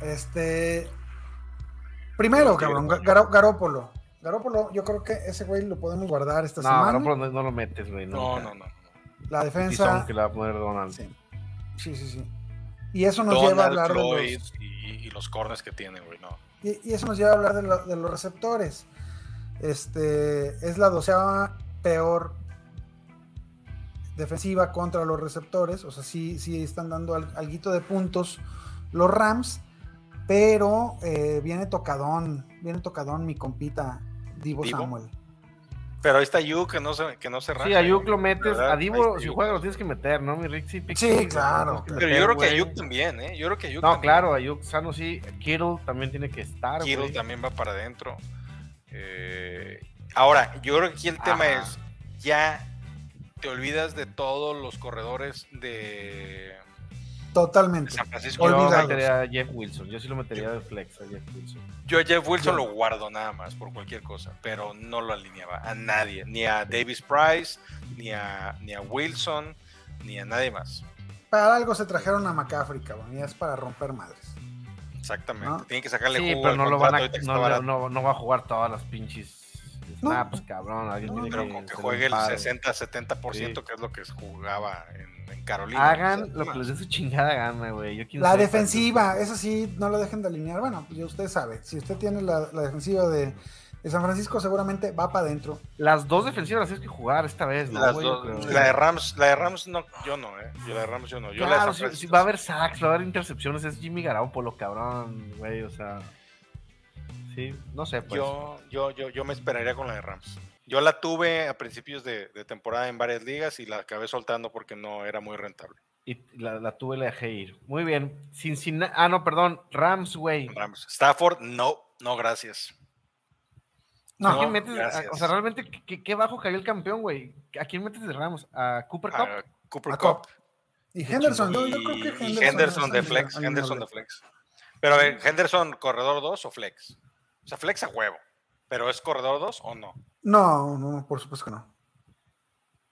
Este. Primero, cabrón. Gar- Garópolo. Garoppolo, yo creo que ese güey lo podemos guardar esta No, semana. Garoppolo no, no lo metes, güey. No, no, no. La defensa. que le va a poner Donald. Sí. sí, sí, sí. Y eso nos lleva a hablar de los, y, y los corners que tiene, güey, no. y, y eso nos lleva a hablar de, lo- de los receptores. Este es la doceava peor defensiva contra los receptores. O sea, sí, sí están dando al, alguito de puntos los Rams, pero eh, viene tocadón, viene tocadón mi compita Divo, ¿Divo? Samuel. Pero ahí está Yu que no se, que no se Sí, raja, a Yuk güey. lo metes. ¿Verdad? A Divo, si Ayuk. juega, lo tienes que meter, ¿no? Mi Rick sí, claro. Pero meter, yo creo que. Ayuk también, ¿eh? Yo creo que Ayuk No, también. claro, Ayuk Sano sí. Kittle también tiene que estar. Kittle güey. también va para adentro. Eh, ahora, yo creo que aquí el tema Ajá. es, ya te olvidas de todos los corredores de, de Totalmente. San Francisco. Yo Olvidados. metería a Jeff Wilson. Yo sí lo metería de flex a Jeff Wilson. Yo a Jeff Wilson Yo- lo guardo nada más por cualquier cosa, pero no lo alineaba a nadie, ni a Davis Price, ni a, ni a Wilson, ni a nadie más. Para algo se trajeron a McCaffrey, cabrón, y es para romper madres. Exactamente. ¿No? Tienen que sacarle Sí, jugo pero no lo van a. no, no va a jugar todas las pinches No. snaps, cabrón. Alguien No, tiene Pero que con que juegue el paro. 60-70%, Sí. que es lo que jugaba en, en Carolina. Hagan O sea, lo que les dé su chingada gana, güey. La defensiva, esa sí, no la dejen de alinear. Bueno, pues ya usted sabe, si usted tiene la, la defensiva de, de San Francisco, seguramente va para adentro. Las dos defensivas las tienes que jugar esta vez, ¿no? Las güey? dos- la de Rams, la de Rams no, yo no, eh. Yo la de Rams yo no. Yo la de Claro, San sí, Francisco sí, va a haber sacks, va a haber intercepciones. Es Jimmy Garoppolo, cabrón, güey. O sea. Sí, no sé, pues. Yo, yo, yo, yo me esperaría con la de Rams. Yo la tuve a principios de, de temporada en varias ligas y la acabé soltando porque no era muy rentable. Y la, la tuve, la dejé ir. Muy bien. Cincinnati. Ah, no, perdón. Rams, güey. Rams. Stafford, no, no, gracias. No, ¿A quién metes? gracias. O sea, realmente, ¿qué, qué bajo cayó el campeón, güey? ¿A quién metes de Rams? ¿A Cooper Cup? A Cooper A Cup. Cup. Y Henderson, yo, yo creo que y- Henderson. y Henderson de flex. Henderson de flex. Pero a ver, Henderson, corredor 2 o flex. O sea, flex a huevo. Pero ¿es corredor 2 o no? No, no, por supuesto que no.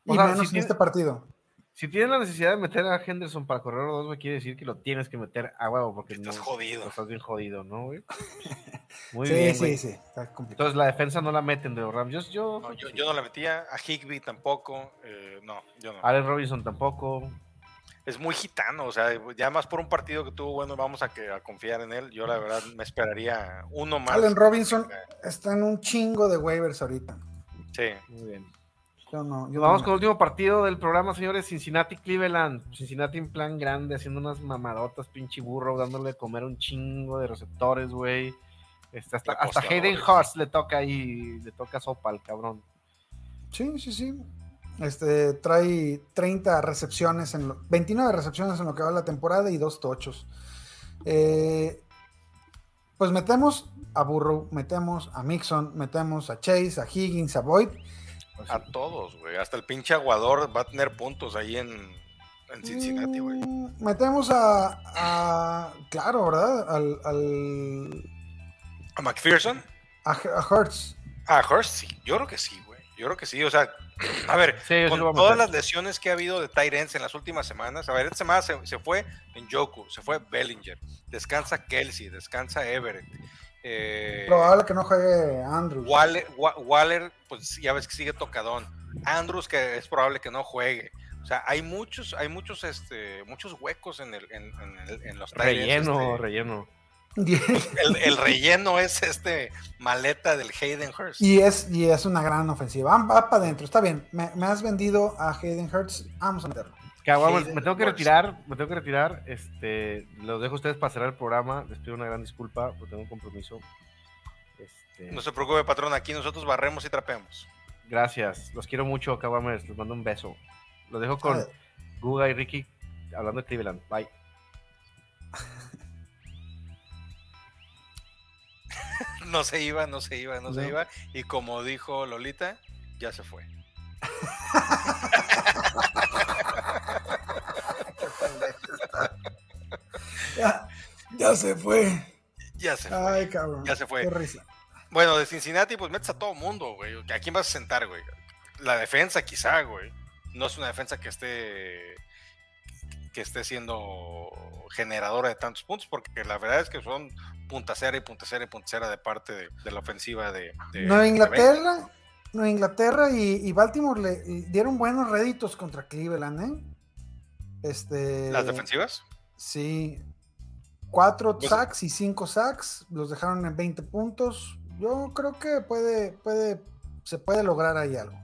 O Y sea, menos si en tiene- este partido. Si tienes la necesidad de meter a Henderson para correr dos, güey, quiere decir que lo tienes que meter a huevo, porque Estás no, jodido. Estás bien jodido, ¿no, güey? Muy sí, bien, sí, güey. sí, está complicado. Entonces la defensa no la meten de los Rams. Yo, yo, No, yo, yo no la metía. A Higby tampoco. eh, no, yo no. Allen Robinson tampoco. Es muy gitano. O sea, ya más por un partido que tuvo bueno, vamos a, que, a confiar en él. Yo la verdad me esperaría uno más. Allen Robinson está en un chingo de waivers ahorita. Sí. Muy bien. Yo no, yo Vamos no. con el último partido del programa, señores. Cincinnati Cleveland. Cincinnati en plan grande, haciendo unas mamadotas, pinche burro, dándole de comer un chingo de receptores, güey. Este, hasta, De hasta Hayden. Hurst le toca ahí, le toca sopa al cabrón. Sí, sí, sí. Este trae 30 recepciones, en lo- 29 recepciones en lo que va la temporada y dos tochos. Eh, pues metemos a Burrow, metemos a Mixon, metemos a Chase, a Higgins, a Boyd. Pues A todos, güey. Hasta el pinche aguador va a tener puntos ahí en, en Cincinnati, güey. Mm, Metemos a, a- claro, ¿verdad? Al, al- ¿A McPherson? a, a Hurts. A Hurst, sí. Yo creo que sí, güey. Yo creo que sí. O sea, a ver, Sí, con todas meter. las lesiones que ha habido de Tyrants en las últimas semanas, a ver, esta semana se, se fue en Joku, se fue Bellinger, descansa Kelsey, descansa Everett. Eh, Probable que no juegue Andrews. Waller, Wa- Waller, pues ya ves que sigue tocadón. Andrews, que es probable que no juegue. O sea, hay muchos, hay muchos, este, muchos huecos en, el, en, en el- en los tight ends, Relleno, este, relleno. El, el relleno es este maleta del Hayden Hurst. Y es, y es una gran ofensiva. Va, para adentro, está bien. Me, me has vendido a Hayden Hurts. Vamos a meterlo. Hayden me tengo que Hurst. retirar, me tengo que retirar. Este, los dejo a ustedes para cerrar el programa. Les pido una gran disculpa, porque tengo un compromiso. Este, No se preocupe, patrón, aquí nosotros barremos y trapeamos. Gracias, los quiero mucho, Caguames. Les mando un beso. Los dejo con Ah. Guga y Ricky hablando de Cleveland. Bye. No se iba, no se iba, no, se iba. Y como dijo Lolita, ya se fue. Ya, ya se fue. Ya se fue. Ay, cabrón. Ya se fue. Qué risa. Bueno, de Cincinnati, pues metes a todo mundo, güey. ¿A quién vas a sentar, güey? La defensa, quizá, güey. No es una defensa que esté. Que esté siendo generadora de tantos puntos, porque la verdad es que son puntacera y puntacera y puntacera de parte de, de la ofensiva de, de Nueva de Inglaterra, Nueva Inglaterra y, y Baltimore le dieron buenos réditos contra Cleveland, ¿eh? Este, las defensivas. Sí. Cuatro Pues- sacks y cinco sacks, los dejaron en 20 puntos. Yo creo que puede, puede, se puede lograr ahí algo.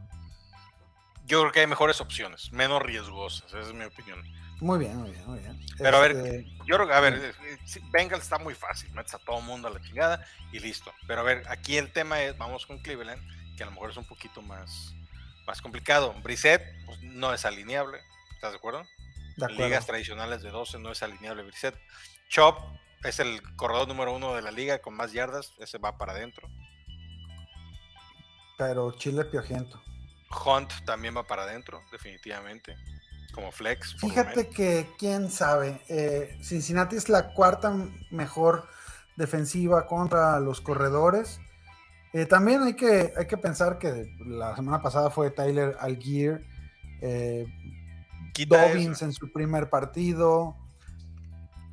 Yo creo que hay mejores opciones, menos riesgosas, esa es mi opinión. Muy bien, muy bien, muy bien. Pero a ver, Este, Yo creo que, a ver, Bengals está muy fácil, metes a todo mundo a la chingada y listo. Pero a ver, aquí el tema es, vamos con Cleveland, que a lo mejor es un poquito más, más complicado. Brissett pues, no es alineable, ¿estás de acuerdo? de acuerdo. ligas tradicionales de 12 no es alineable Brissett. Chop es el corredor número uno de la liga con más yardas, ese va para adentro. Pero Chile piojiento. Hunt también va para adentro, definitivamente, como flex. Fíjate que, quién sabe, eh, Cincinnati es la cuarta mejor defensiva contra los corredores. Eh, también hay que, hay que pensar que la semana pasada fue Tyler Algier, eh, Dobbins eso. en su primer partido,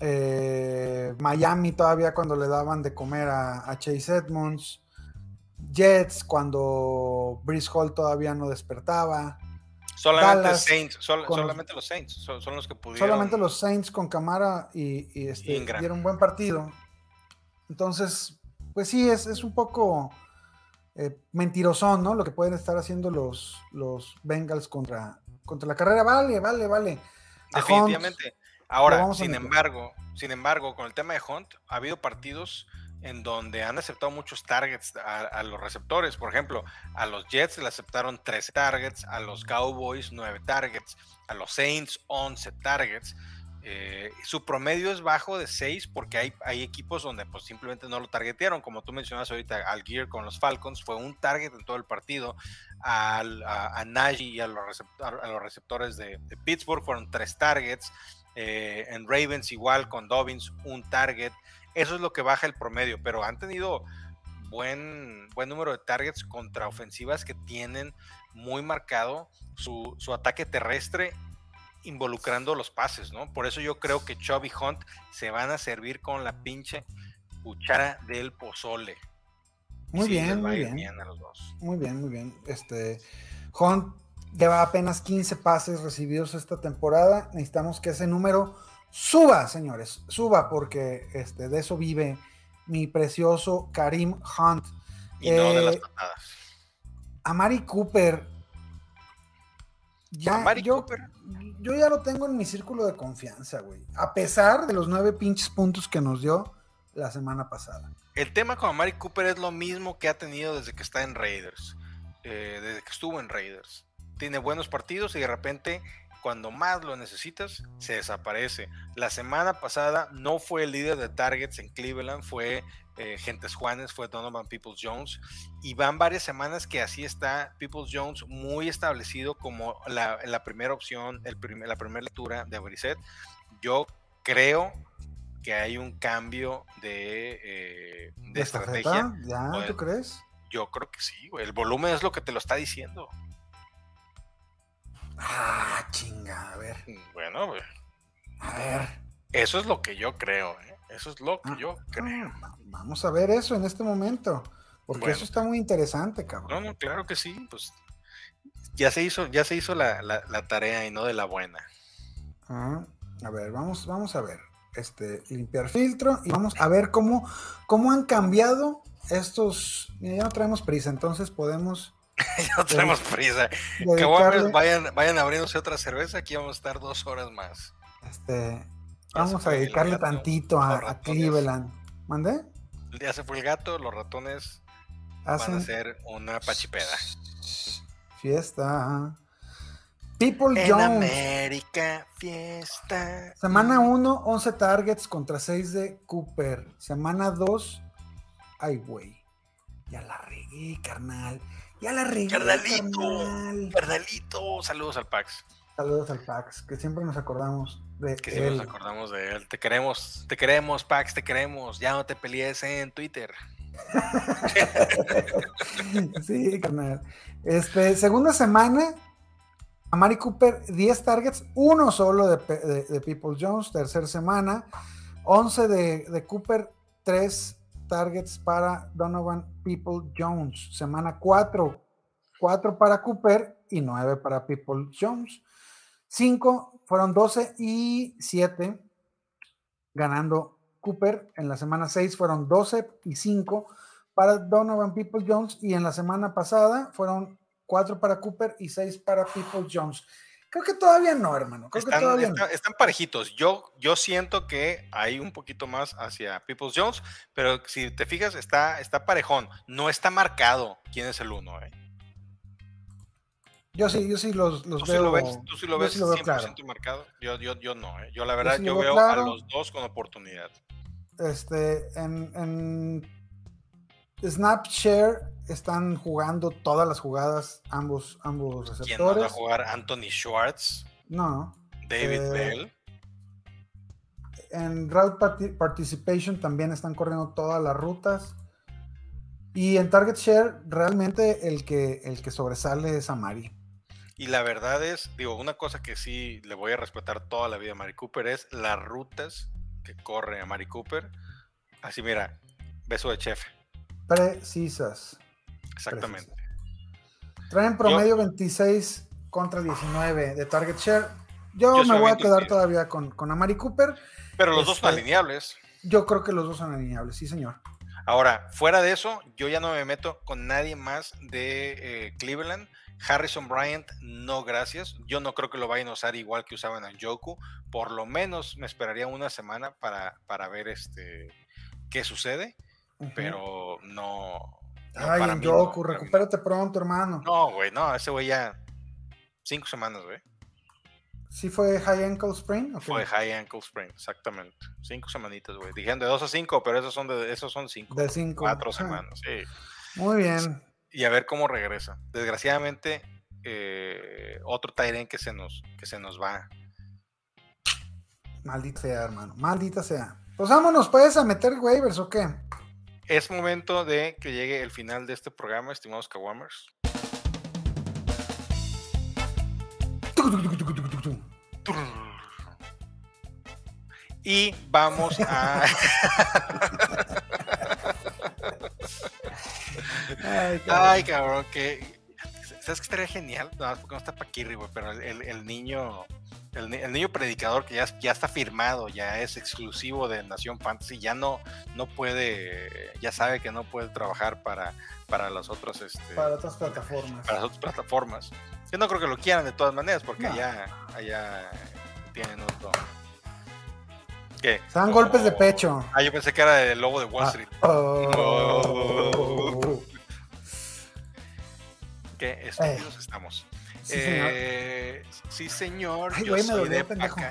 eh, Miami todavía cuando le daban de comer a, a Chase Edmonds, Jets cuando Brice Hall todavía no despertaba. Solamente Dallas Saints, sol- con los- solamente los Saints son, son los que pudieron. Solamente los Saints con Camara y, y, este, dieron buen partido. Entonces, pues sí, es, es un poco eh, mentirosón, ¿no? Lo que pueden estar haciendo los, los Bengals contra, contra la carrera. Vale, vale, vale. Definitivamente. Ahora, sin embargo, sin embargo, con el tema de Hunt, ha habido partidos en donde han aceptado muchos targets a, los receptores. Por ejemplo, a los Jets le aceptaron 13 targets, a los Cowboys 9 targets, a los Saints 11 targets. Eh, su promedio es bajo de 6 porque hay, hay equipos donde pues simplemente no lo targetearon, como tú mencionas ahorita, al Gear con los Falcons fue un target en todo el partido, al- a, a Najee y a los, receptores de, Pittsburgh fueron tres targets, eh, en Ravens igual con Dobbins un target, eso es lo que baja el promedio, pero han tenido buen, buen número de targets contra ofensivas que tienen muy marcado su, su ataque terrestre involucrando los pases, ¿no? Por eso yo creo que Chubb y Hunt se van a servir con la pinche cuchara del pozole. Muy Sí, bien, muy bien. a los dos. Muy bien, muy bien. Este, Hunt lleva apenas 15 pases recibidos esta temporada. Necesitamos que ese número suba, señores, suba, porque este, de eso vive mi precioso Karim Hunt. Y no de las Eh, patadas. A Mari Cooper. Ya, Amari yo, Cooper. yo ya lo tengo en mi círculo de confianza, güey. A pesar de los nueve pinches puntos que nos dio la semana pasada. El tema con Amari Cooper es lo mismo que ha tenido desde que está en Raiders, eh, desde que estuvo en Raiders. Tiene buenos partidos y de repente, cuando más lo necesitas, se desaparece. La semana pasada no fue el líder de targets en Cleveland, fue eh, Gentes Juanes, fue Donovan Peoples Jones. Y van varias semanas que así está Peoples Jones muy establecido como la, la primera opción, el primer- la primera lectura de Brissett. Yo creo que hay un cambio de, eh, de ¿De estrategia. ¿Ya? ¿Tú crees? Yo creo que sí, güey. El volumen es lo que te lo está diciendo. Ah, chinga, a ver. Bueno, güey, A ver. eso es lo que yo creo. ¿eh? Eso es lo que Ah, yo creo. ah, Vamos a ver eso en este momento. Porque Bueno. eso está muy interesante, No, cabrón. no, claro que sí. Pues ya se hizo, ya se hizo la, la- la tarea y no de la buena. Ah, a ver, vamos, vamos a ver. Este, limpiar filtro y vamos a ver cómo, cómo han cambiado estos. Mira, ya no traemos prisa, entonces podemos no tenemos prisa. Que bueno, dedicarle, vayan, vayan abriéndose otra cerveza. Aquí vamos a estar dos horas más. este, vamos a dedicarle gato, tantito a, a. Cleveland. ¿Mandé? Ya se fue el gato, los ratones van a hacer una pachipeda. fiesta. People En Jones. América, fiesta. Semana 1, 11 targets contra 6 de Cooper. Semana 2, ay, güey. Ya la regué, carnal. Ya la regué, Carnalito. carnal. Carnalito, saludos al Pax. Saludos al Pax, que siempre nos acordamos de Que si él. nos acordamos de él. Te queremos, te queremos, Pax, te queremos. Ya no te pelees en Twitter. sí, carnal. Este, segunda semana, Amari Cooper, 10 targets, uno solo de, de- de People Jones, tercera semana. 11 de, de Cooper, 3 targets para Donovan People Jones. Semana 4, 4 para Cooper y 9 para People Jones. 5 fueron 12 y 7 ganando Cooper. En la semana 6 fueron 12 y 5 para Donovan People Jones y en la semana pasada fueron 4 para Cooper y 6 para People Jones. Creo que todavía no, hermano. Creo que Están, todavía está- no. están parejitos. Yo, yo siento que hay un poquito más hacia Peoples Jones, pero si te fijas, está, está parejón. No está marcado quién es el uno. ¿eh? Yo sí, yo sí los, los ¿Tú, sí veo. lo ves, tú sí lo ves sí lo veo 100% claro. marcado. Yo, yo, yo no. ¿eh? Yo la verdad, sí yo, veo veo claro. a los dos con oportunidad. Este, en, en Snapshare están jugando todas las jugadas ambos, ambos ¿Quién no va a receptores. jugar? Anthony Schwartz, No. David Eh, Bell. En Route parti- Participation también están corriendo todas las rutas. Y en Target Share, realmente el que, el que sobresale es Amari. Y la verdad es, digo, una cosa que sí le voy a respetar toda la vida a Mari Cooper es las rutas que corre a Mari Cooper. Así, mira, beso de chef. Precisas. Exactamente. Traen promedio 26 contra 19 de Target Share. Yo, Yo me voy a quedar todavía con, con Amari Cooper. Pero los dos son Este- alineables. Yo creo que los dos son alineables, sí, señor. Ahora, fuera de eso, yo ya no me meto con nadie más de eh, Cleveland. Harrison Bryant, no gracias. Yo no creo que lo vayan a usar igual que usaban a Joku. Por lo menos me esperaría una semana para, para ver este qué sucede, pero no. no, Ay, en Yoku, no. recupérate pronto, hermano. No, güey, no, ese güey ya. Cinco semanas, güey. ¿Sí fue High Ankle qué? Fue high ankle sprain, exactamente. Cinco semanitas, güey. Dijeron de dos a cinco, pero esos son de esos son cinco. De cinco. Cuatro Ah. semanas, sí. Muy bien. y a ver cómo regresa. Desgraciadamente, eh, otro Tyren que se nos que se nos va. Maldita sea, hermano. Maldita sea. Pues vámonos, pues, a meter waivers o qué. Es momento de que llegue el final de este programa, estimados Kawamers. Y vamos a. Ay, Ay, cabrón, que. ¿Sabes que estaría genial? No, porque no está Paquirri, güey, pero el, el- el niño. El, ni- el niño predicador que ya, ya está firmado, ya es exclusivo de Nación Fantasy, ya no, no puede, ya sabe que no puede trabajar para, para las otras, este, Para otras plataformas. para las otras plataformas. Yo no creo que lo quieran de todas maneras, porque No. allá, allá tienen otro. ¿Qué? Se dan golpes de Oh. pecho. Ah, yo pensé que era el lobo de Wall Ah. Street. Oh. Qué estúpidos estamos. Sí, señor. Eh, sí, señor. Ay, yo güey, me soy dolió, de pendejo.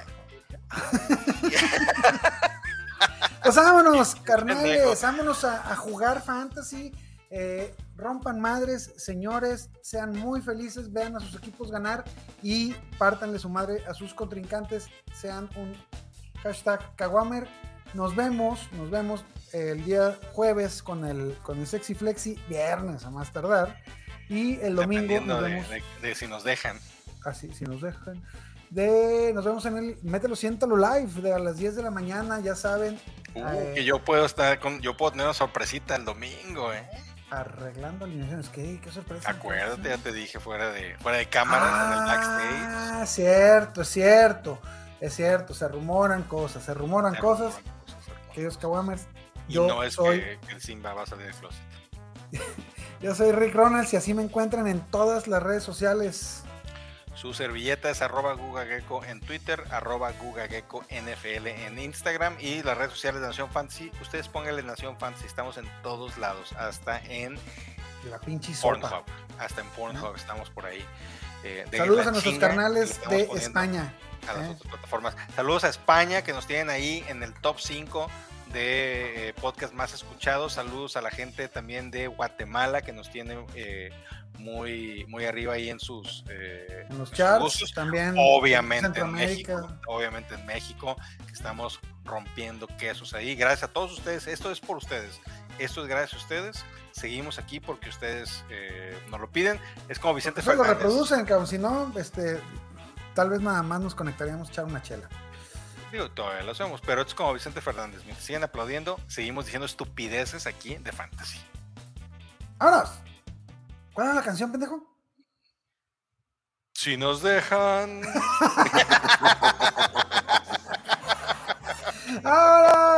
Pues vámonos, carnales, vámonos a, a jugar fantasy. eh, rompan madres, señores, sean muy felices, vean a sus equipos ganar y pártanle su madre a sus contrincantes, sean un hashtag Kawamer. Nos vemos, nos vemos el día jueves con el, con el Sexy Flexi, viernes a más tardar. Y el domingo nos vemos de- de si nos dejan. así, si nos dejan. De, nos vemos en el Mételo, siéntalo live de a las 10 de la mañana, ya saben, Uh, Eh. que yo puedo estar con, yo puedo tener una sorpresita el domingo, eh. arreglando alineaciones. ¿Qué, qué sorpresa? Acuérdate, ya te dije fuera de, fuera de cámaras en el backstage. Ah, cierto, es cierto. Es cierto, se rumoran cosas, se rumoran Se cosas. rumoran cosas, Kawamers, Y yo no es soy, que, que el Simba va a salir del closet. yo soy Rick Ronalds y así me encuentran en todas las redes sociales. Su servilleta es arroba gugagecko en Twitter, arroba gugagecko NFL en Instagram y las redes sociales de Nación Fantasy. Ustedes pónganle Nación Fantasy, estamos en todos lados, hasta en La pinche sopa. Pornhub. Hasta en Pornhub estamos por ahí. Eh, de Saludos a nuestros carnales estamos de España. A las ¿eh? otras plataformas. Saludos a España que nos tienen ahí en el top 5 de eh, podcast más escuchados. Saludos a la gente también de Guatemala que nos tiene eh, muy, muy arriba ahí en sus, eh, En los charts también. Obviamente en. México, obviamente en México, que estamos rompiendo quesos ahí. Gracias a todos ustedes. Esto es por ustedes. Esto es gracias a ustedes. Seguimos aquí porque ustedes eh, nos lo piden. Es como Vicente Eso lo Fernández. reproducen, cabrón. Si no, este, tal vez nada más nos conectaríamos a echar una chela. Digo, todavía lo hacemos, pero es como Vicente Fernández. Mientras siguen aplaudiendo, seguimos diciendo estupideces aquí de fantasy. ¡Vámonos! ¿Cuál era la canción, pendejo? Si nos dejan. ¡Vámonos!